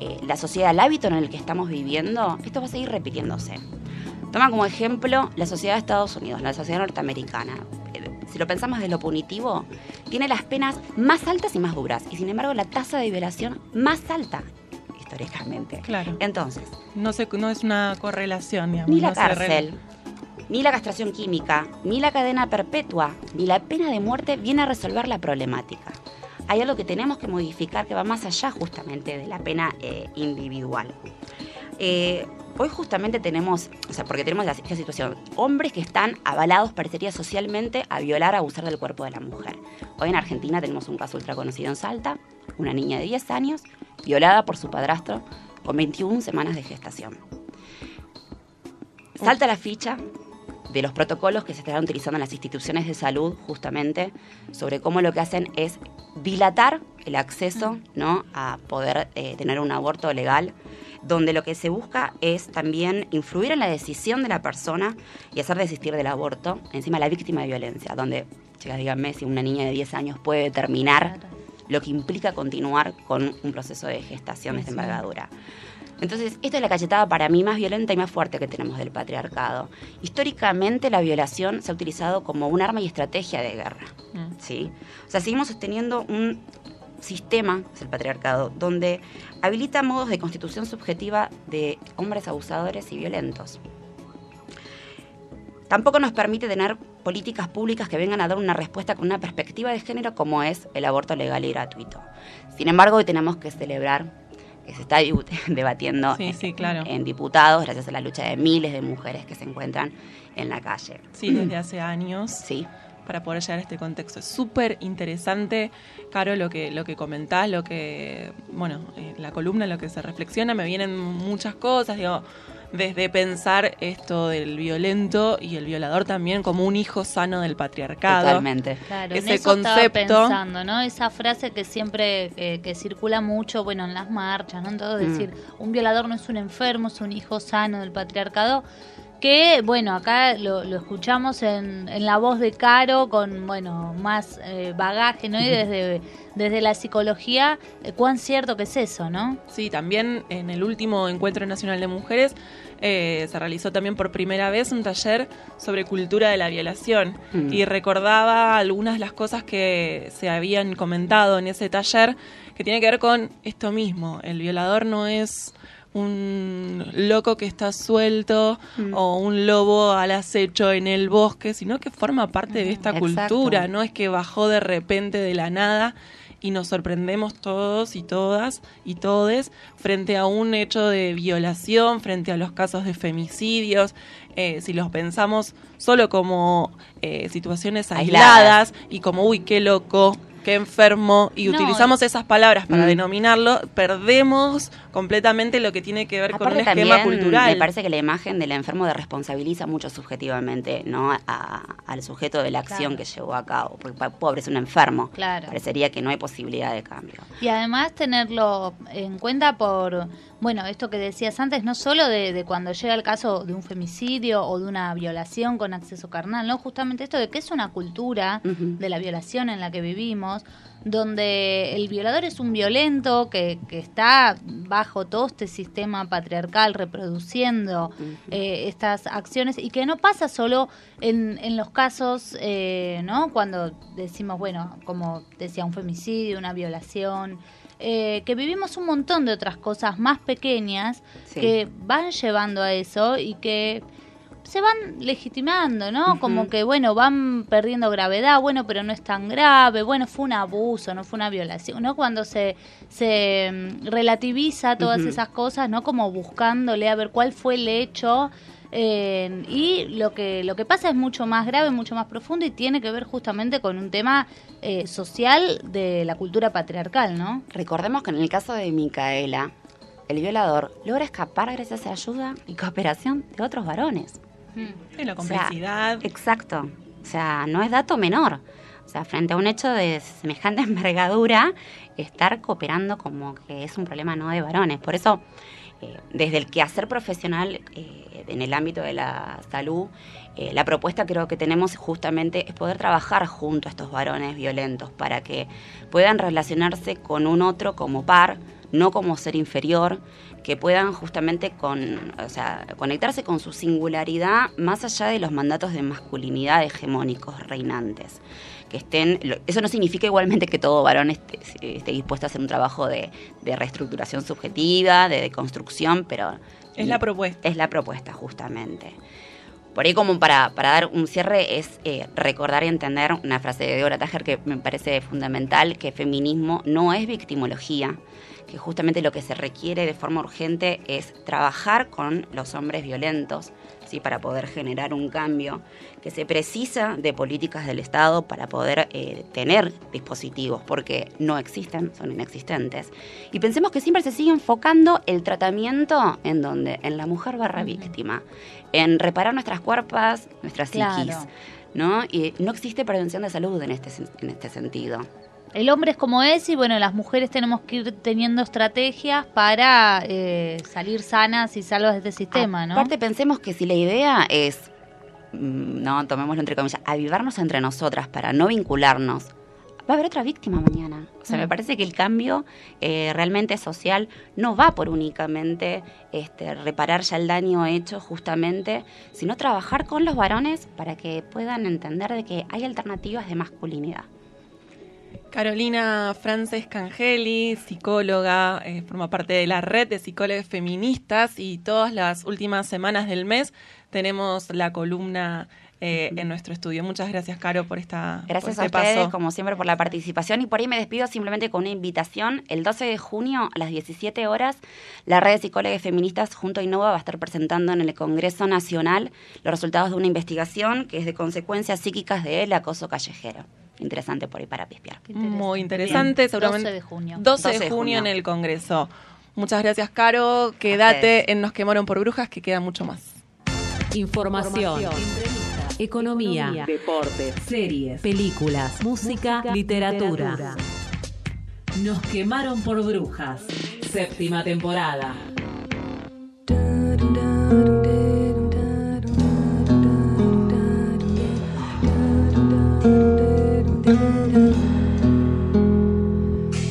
eh, la sociedad, el hábito en el que estamos viviendo, esto va a seguir repitiéndose. Toma como ejemplo la sociedad de Estados Unidos, la sociedad norteamericana si lo pensamos de lo punitivo, tiene las penas más altas y más duras. Y sin embargo, la tasa de violación más alta históricamente. Claro. Entonces. No, se, no es una correlación, digamos. Ni la cárcel, ni la castración química, ni la cadena perpetua, ni la pena de muerte viene a resolver la problemática. Hay algo que tenemos que modificar que va más allá justamente de la pena eh, individual. Eh, hoy justamente tenemos, o sea, porque tenemos esta situación, hombres que están avalados, parecería socialmente, a violar, a abusar del cuerpo de la mujer. Hoy en Argentina tenemos un caso ultra conocido en Salta, una niña de 10 años, violada por su padrastro con 21 semanas de gestación. Salta la ficha de los protocolos que se están utilizando en las instituciones de salud justamente sobre cómo lo que hacen es dilatar el acceso ¿no? a poder eh, tener un aborto legal donde lo que se busca es también influir en la decisión de la persona y hacer desistir del aborto, encima la víctima de violencia, donde, chicas, díganme si una niña de 10 años puede determinar lo que implica continuar con un proceso de gestación de esta envergadura. Entonces, esta es la cachetada para mí más violenta y más fuerte que tenemos del patriarcado. Históricamente la violación se ha utilizado como un arma y estrategia de guerra. Mm. ¿sí? O sea, seguimos sosteniendo un sistema, es el patriarcado, donde habilita modos de constitución subjetiva de hombres abusadores y violentos. Tampoco nos permite tener políticas públicas que vengan a dar una respuesta con una perspectiva de género como es el aborto legal y gratuito. Sin embargo, hoy tenemos que celebrar que se está (laughs) debatiendo en, diputados gracias a la lucha de miles de mujeres que se encuentran en la calle. Sí, desde hace años. Sí para poder llegar a este contexto. Es súper interesante, Caro, lo que, lo que comentás, lo que, bueno, eh, la columna, lo que se reflexiona, me vienen muchas cosas, digo, desde pensar esto del violento y el violador también como un hijo sano del patriarcado. Totalmente. Claro, Ese eso concepto. pensando, ¿no? Esa frase que siempre eh, que circula mucho, bueno, en las marchas, ¿no? En todo, mm. decir, un violador no es un enfermo, es un hijo sano del patriarcado que bueno, acá lo, escuchamos en, en, la voz de Caro con bueno más eh, bagaje, ¿no? Y desde, desde la psicología, eh, cuán cierto que es eso, ¿no? Sí, también en el último Encuentro Nacional de Mujeres eh, se realizó también por primera vez un taller sobre cultura de la violación mm. y recordaba algunas de las cosas que se habían comentado en ese taller que tiene que ver con esto mismo, el violador no es un loco que está suelto mm. o un lobo al acecho en el bosque, sino que forma parte de esta cultura, no es que bajó de repente de la nada y nos sorprendemos todos y todas y todes frente a un hecho de violación, frente a los casos de femicidios, eh, si los pensamos solo como eh, situaciones aisladas, y como, uy, qué loco, qué enfermo, y No, utilizamos esas palabras para Mm. denominarlo, perdemos completamente lo que tiene que ver con un esquema cultural. me parece que la imagen del enfermo responsabiliza mucho subjetivamente no a- al sujeto de la acción Claro. que llevó a cabo. Porque pobre es un enfermo. Claro. Parecería que no hay posibilidad de cambio. Y además tenerlo en cuenta por, bueno, esto que decías antes, no solo de, de cuando llega el caso de un femicidio o de una violación con acceso carnal, ¿no? Justamente esto de que es una cultura de la violación en la que vivimos, donde el violador es un violento que, que está bajo todo este sistema patriarcal reproduciendo eh, estas acciones y que no pasa solo en, en los casos, eh, ¿no? Cuando decimos, bueno, como decía, un femicidio, una violación, eh, que vivimos un montón de otras cosas más pequeñas Sí. que van llevando a eso y que se van legitimando, ¿no? Como que, bueno, van perdiendo gravedad, bueno, pero no es tan grave, bueno, fue un abuso, no fue una violación, ¿no? Cuando se, se mm, relativiza todas esas cosas, ¿no? Como buscándole a ver cuál fue el hecho. eh, y lo que, lo que pasa es mucho más grave, mucho más profundo y tiene que ver justamente con un tema eh, social de la cultura patriarcal, ¿no? Recordemos que en el caso de Micaela, el violador logra escapar gracias a ayuda y cooperación de otros varones. La O sea, complicidad. exacto. O sea, no es dato menor. O sea, frente a un hecho de semejante (laughs) envergadura, estar cooperando como que es un problema no de varones. Por eso, eh, desde el quehacer profesional eh, en el ámbito de la salud, eh, la propuesta creo que tenemos justamente es poder trabajar junto a estos varones violentos para que puedan relacionarse con un otro como par, no como ser inferior, que puedan justamente con, o sea, conectarse con su singularidad más allá de los mandatos de masculinidad hegemónicos reinantes. Que estén, eso no significa igualmente que todo varón esté, esté dispuesto a hacer un trabajo de, de reestructuración subjetiva, de deconstrucción, pero Es la propuesta. es la propuesta, justamente. Por ahí como para, para dar un cierre es eh, recordar y entender una frase de Deborah Tajer que me parece fundamental, que feminismo no es victimología, que justamente lo que se requiere de forma urgente es trabajar con los hombres violentos, ¿sí? para poder generar un cambio, que se precisa de políticas del Estado para poder eh, tener dispositivos, porque no existen, son inexistentes. Y pensemos que siempre se sigue enfocando el tratamiento en donde, en la mujer barra víctima, en reparar nuestras cuerpos, nuestras Claro. psiquis, ¿no? Y no existe prevención de salud en este, en este sentido. El hombre es como es y bueno, las mujeres tenemos que ir teniendo estrategias para eh, salir sanas y salvas de este sistema, ¿no? Aparte pensemos que si la idea es, mm, no, tomémoslo entre comillas, avivarnos entre nosotras para no vincularnos, va a haber otra víctima mañana. O sea, Mm. me parece que el cambio eh, realmente social no va por únicamente este, reparar ya el daño hecho justamente, sino trabajar con los varones para que puedan entender de que hay alternativas de masculinidad. Carolina Frances Cangeli, psicóloga, eh, forma parte de la red de psicólogas feministas y todas las últimas semanas del mes tenemos la columna eh, en nuestro estudio. Muchas gracias, Caro, por esta Gracias por a este ustedes, paso. como siempre, por la participación. Y por ahí me despido simplemente con una invitación. El 12 de junio a las 17 horas, la red de psicólogas feministas junto a Innova va a estar presentando en el Congreso Nacional los resultados de una investigación que es de consecuencias psíquicas del acoso callejero. Interesante por ahí para pispiar. Muy interesante, Bien. seguramente. 12 de junio. 12 de 12 de junio junio. en el Congreso. Muchas gracias, Caro. Quédate en Nos quemaron por brujas, que queda mucho más. Información, economía, deportes, series, películas, música, literatura. Nos quemaron por brujas. Séptima temporada.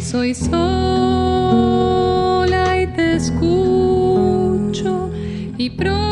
Soy sola y te escucho y pronta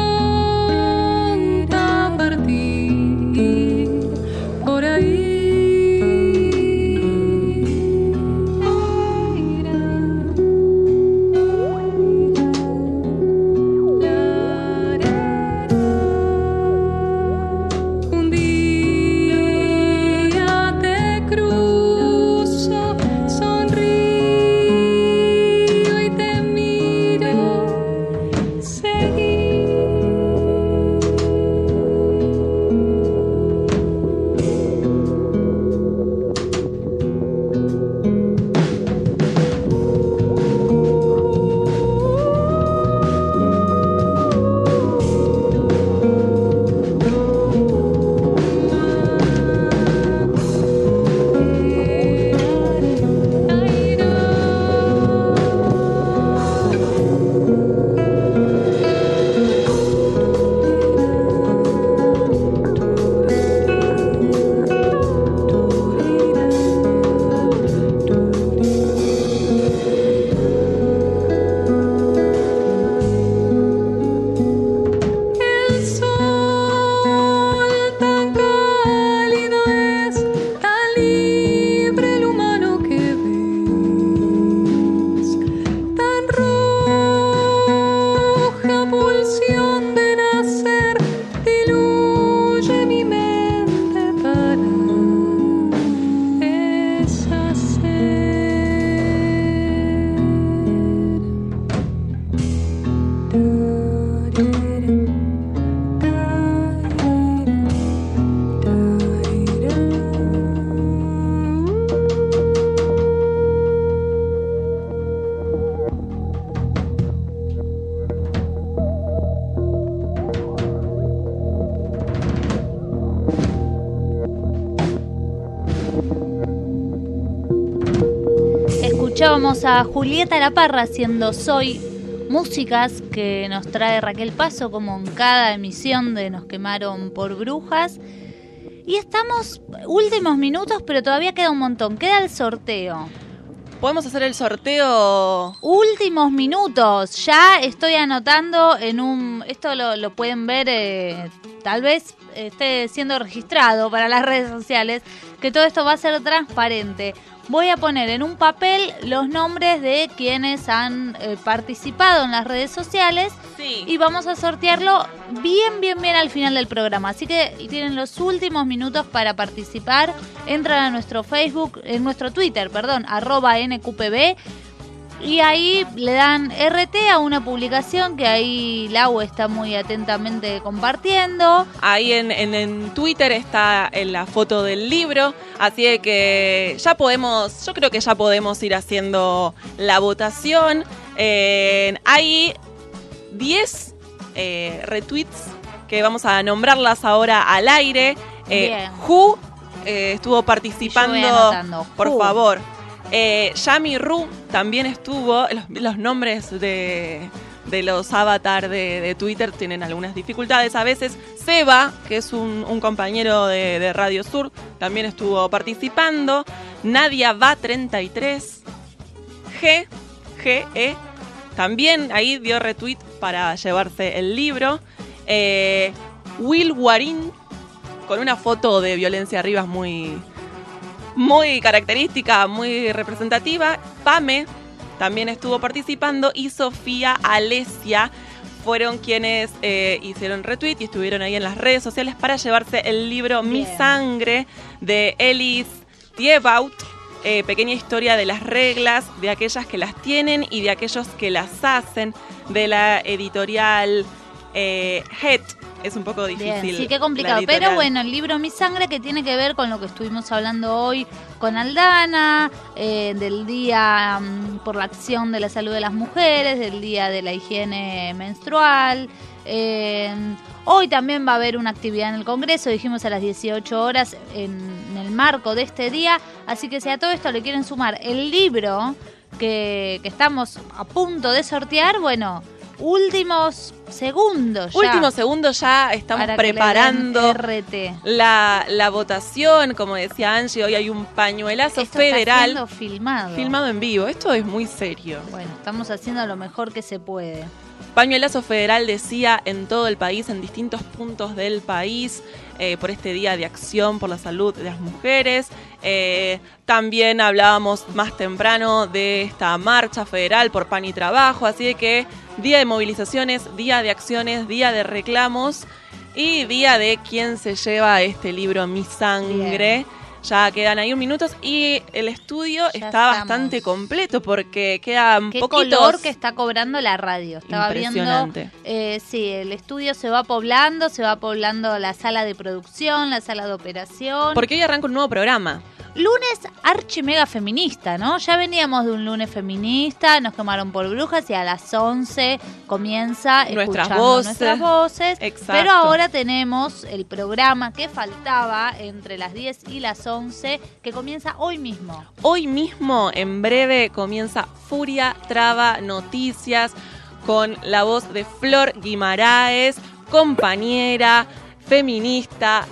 a Julieta La Parra haciendo Soy músicas que nos trae Raquel Paso como en cada emisión de Nos quemaron por brujas. Y estamos últimos minutos, pero todavía queda un montón. Queda el sorteo. Podemos hacer el sorteo. Últimos minutos. Ya estoy anotando en un. Esto lo, lo pueden ver, eh, tal vez esté siendo registrado para las redes sociales. Que todo esto va a ser transparente. Voy a poner en un papel los nombres de quienes han eh, participado en las redes sociales Sí. y vamos a sortearlo bien, bien, bien al final del programa. Así que tienen los últimos minutos para participar. Entran a nuestro Facebook, en nuestro Twitter, perdón, arroba NQPB. Y ahí le dan RT a una publicación que ahí Lau está muy atentamente compartiendo. Ahí en, en- en Twitter está en la foto del libro, así de que ya podemos, yo creo que ya podemos ir haciendo la votación. Eh, hay 10 eh, retweets que vamos a nombrarlas ahora al aire. Eh. Who eh, estuvo participando, por favor. Eh, Yami Ru también estuvo, los, nombres de, de los avatars de, Twitter tienen algunas dificultades a veces. Seba, que es un, compañero de, de Radio Sur, también estuvo participando. Nadia Va 33. G, G, E, también ahí dio retweet para llevarse el libro. Eh, Will Warin, con una foto de Violencia Rivas muy, muy característica, muy representativa. Pame también estuvo participando y Sofía Alesia fueron quienes eh, hicieron retweet y estuvieron ahí en las redes sociales para llevarse el libro Mi. Sangre de Elis Tiebaut. eh, pequeña historia de las reglas, de aquellas que las tienen y de aquellos que las hacen, de la editorial eh, Het. Es un poco difícil. Bien, sí, qué complicado. Pero bueno, el libro Mi Sangre que tiene que ver con lo que estuvimos hablando hoy con Aldana, eh, del Día mm, por la Acción de la Salud de las Mujeres, del Día de la Higiene Menstrual. eh, hoy también va a haber una actividad en el Congreso, dijimos a las 18 horas en, en el marco de este día. Así que si a todo esto le quieren sumar el libro que, que estamos a punto de sortear, bueno, últimos segundos. ya. Último segundo ya estamos Para preparando la, la votación. Como decía Angie, hoy hay un pañuelazo Esto federal Está siendo filmado. filmado en vivo. Esto es muy serio. Bueno, estamos haciendo lo mejor que se puede. Pañuelazo federal decía en todo el país, en distintos puntos del país, eh, por este Día de Acción por la Salud de las Mujeres. Eh, también hablábamos más temprano de esta marcha federal por pan y trabajo, así de que día de movilizaciones, día de acciones, día de reclamos y día de quién se lleva este libro Mi Sangre. Ya quedan ahí un minutos y el estudio está estamos. bastante completo porque quedan Qué poquitos. color que está cobrando la radio. Estaba viendo. Impresionante. eh, sí, el estudio se va poblando, se va poblando la sala de producción, la sala de operación. Porque hoy arranca un nuevo programa. Lunes archi mega feminista, ¿no? Ya veníamos de un lunes feminista, nos quemaron por brujas y a las 11 comienza Nuestras escuchando voces. nuestras voces. Exacto. Pero ahora tenemos el programa que faltaba entre las 10 y las 11 que comienza hoy mismo. Hoy mismo, en breve, comienza Furia Traba Noticias con la voz de Flor Guimaraes, compañera, feminista,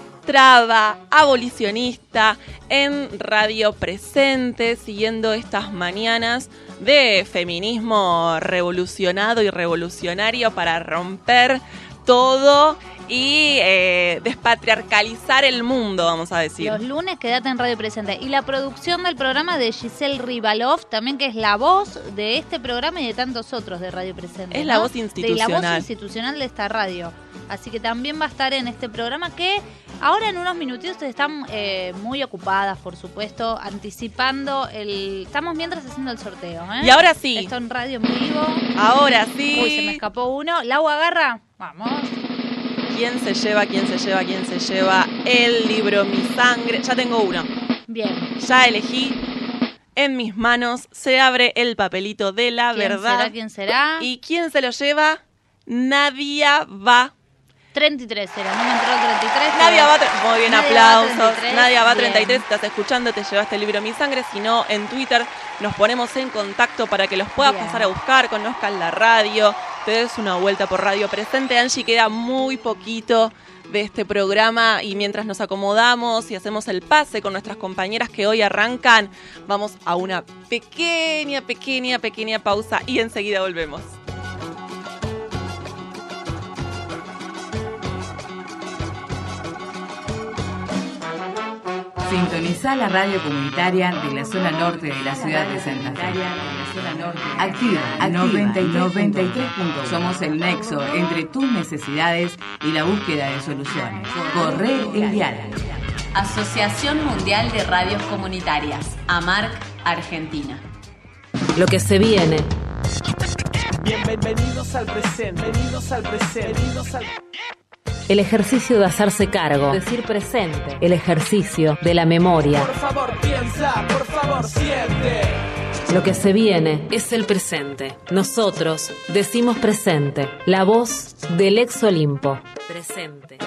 abolicionista, en Radio Presente, siguiendo estas mañanas de feminismo revolucionado y revolucionario para romper todo y eh, despatriarcalizar el mundo, vamos a decir. Los lunes quédate en Radio Presente. Y la producción del programa de Giselle Rivalov, también que es la voz de este programa y de tantos otros de Radio Presente. Es la voz De la institucional. voz institucional de esta radio. Así que también va a estar en este programa que ahora en unos minutitos están eh, muy ocupadas, por supuesto, anticipando el... Estamos mientras haciendo el sorteo. ¿eh? Y ahora sí. Esto en radio en vivo. Ahora sí. Uy, se me escapó uno. Lau agarra. Vamos. ¿Quién se lleva, quién se lleva, quién se lleva el libro Mi Sangre? Ya tengo uno. Bien. Ya elegí. En mis manos se abre el papelito de la ¿Quién verdad. será? ¿Quién será? ¿Y quién se lo lleva? Nadia va. 33 era, no me entró el 33. Nadia va, muy bien, Nadia va aplausos. 33, Nadia va bien. 33, estás escuchando, te llevaste el libro Mi Sangre. Si no, en Twitter nos ponemos en contacto para que los puedas Bien. pasar a buscar, conozcan la radio, te des una vuelta por Radio Presente. Angie, queda muy poquito de este programa y mientras nos acomodamos y hacemos el pase con nuestras compañeras que hoy arrancan, vamos a una pequeña, pequeña, pequeña pausa y enseguida volvemos. Sintoniza la radio comunitaria de la zona norte de la ciudad de Santa Fe. Activa, activa 93 puntos. Somos el nexo entre tus necesidades y la búsqueda de soluciones. Correr el diálogo. Asociación Mundial de Radios Comunitarias, AMARC, Argentina. Lo que se viene. Bienvenidos al presente, bienvenidos al presente, bienvenidos al El ejercicio de hacerse cargo. Decir presente. El ejercicio de la memoria. Por favor piensa, por favor siente. Lo que se viene es el presente. Nosotros decimos presente. La voz del ex Olimpo. Presente.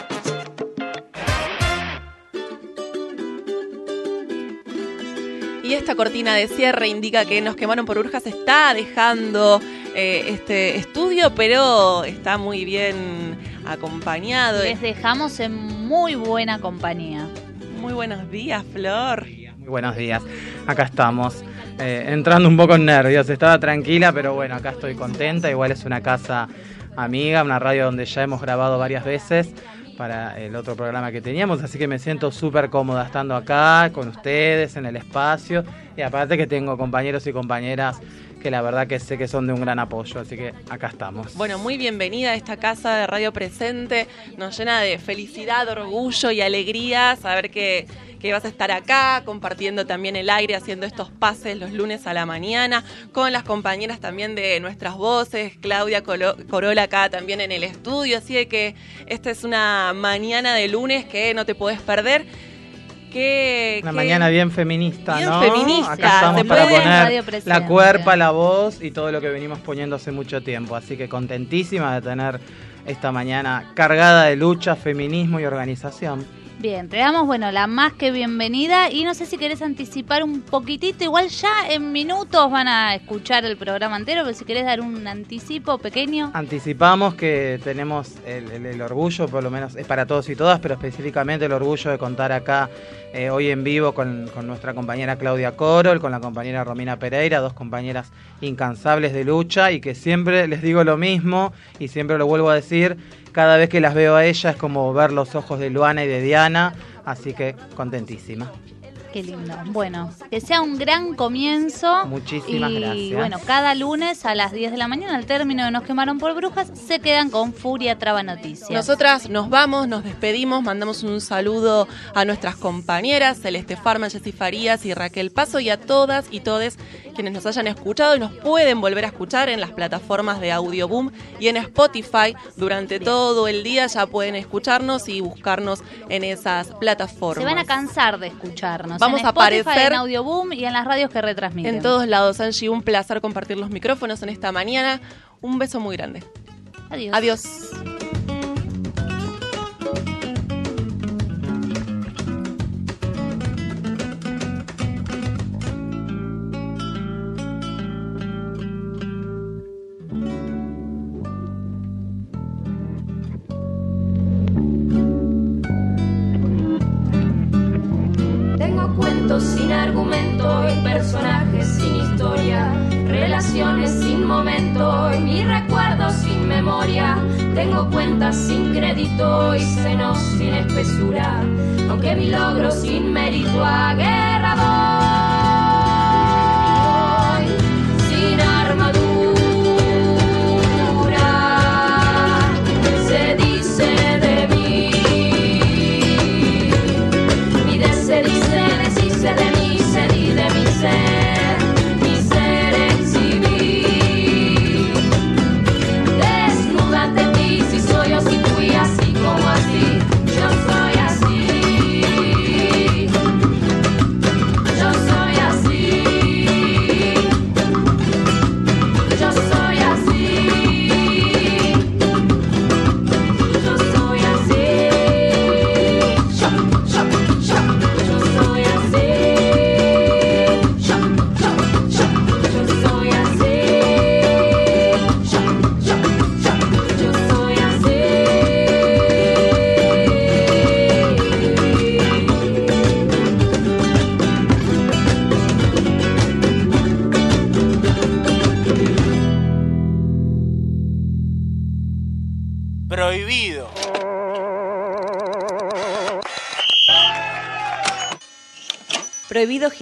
Y esta cortina de cierre indica que Nos quemaron por Urjas está dejando eh, este estudio, pero está muy bien acompañado. Les dejamos en muy buena compañía. Muy buenos días, Flor. Muy buenos días. Acá estamos. eh, entrando un poco en nervios. Estaba tranquila, pero bueno, acá estoy contenta. Igual es una casa amiga, una radio donde ya hemos grabado varias veces para el otro programa que teníamos, así que me siento súper cómoda estando acá con ustedes en el espacio y aparte que tengo compañeros y compañeras que la verdad que sé que son de un gran apoyo, así que acá estamos. Bueno, muy bienvenida a esta casa de Radio Presente. Nos llena de felicidad, orgullo y alegría saber que, que vas a estar acá compartiendo también el aire, haciendo estos pases los lunes a la mañana, con las compañeras también de nuestras voces, Claudia Colo- Corola acá también en el estudio. Así de que esta es una mañana de lunes que no te podés perder. Que, Una mañana bien feminista, Bien ¿no? feminista, Acá estamos para poner la cuerpa, la voz y todo lo que venimos poniendo hace mucho tiempo. Así que contentísima de tener esta mañana cargada de lucha, feminismo y organización. Bien, te damos, bueno, la más que bienvenida y no sé si querés anticipar un poquitito, igual ya en minutos van a escuchar el programa entero, pero si querés dar un anticipo pequeño. Anticipamos que tenemos el, orgullo, por lo menos es para todos y todas, pero específicamente el orgullo de contar acá eh, hoy en vivo con, con nuestra compañera Claudia Corol, con la compañera Romina Pereira, dos compañeras incansables de lucha y que siempre les digo lo mismo y siempre lo vuelvo a decir, cada vez que las veo a ella es como ver los ojos de Luana y de Diana, así que contentísima. Qué lindo. Bueno, que sea un gran comienzo. Muchísimas y gracias. bueno, cada lunes a las 10 de la mañana, al término de Nos quemaron por brujas, se quedan con Furia Traba Noticias. Nosotras nos vamos, nos despedimos, mandamos un saludo a nuestras compañeras Celeste Farman, Jessy Farías y Raquel Paso y a todas y todes quienes nos hayan escuchado y nos pueden volver a escuchar en las plataformas de Audioboom y en Spotify durante todo el día ya pueden escucharnos y buscarnos en esas plataformas. Se van a cansar de escucharnos. Vamos en a Spotify, aparecer en Audioboom y en las radios que retransmiten. en todos lados, Angie, un placer compartir los micrófonos en esta mañana. Un beso muy grande. Adiós. Adiós. Y sin espesura, aunque mi logro sin mérito a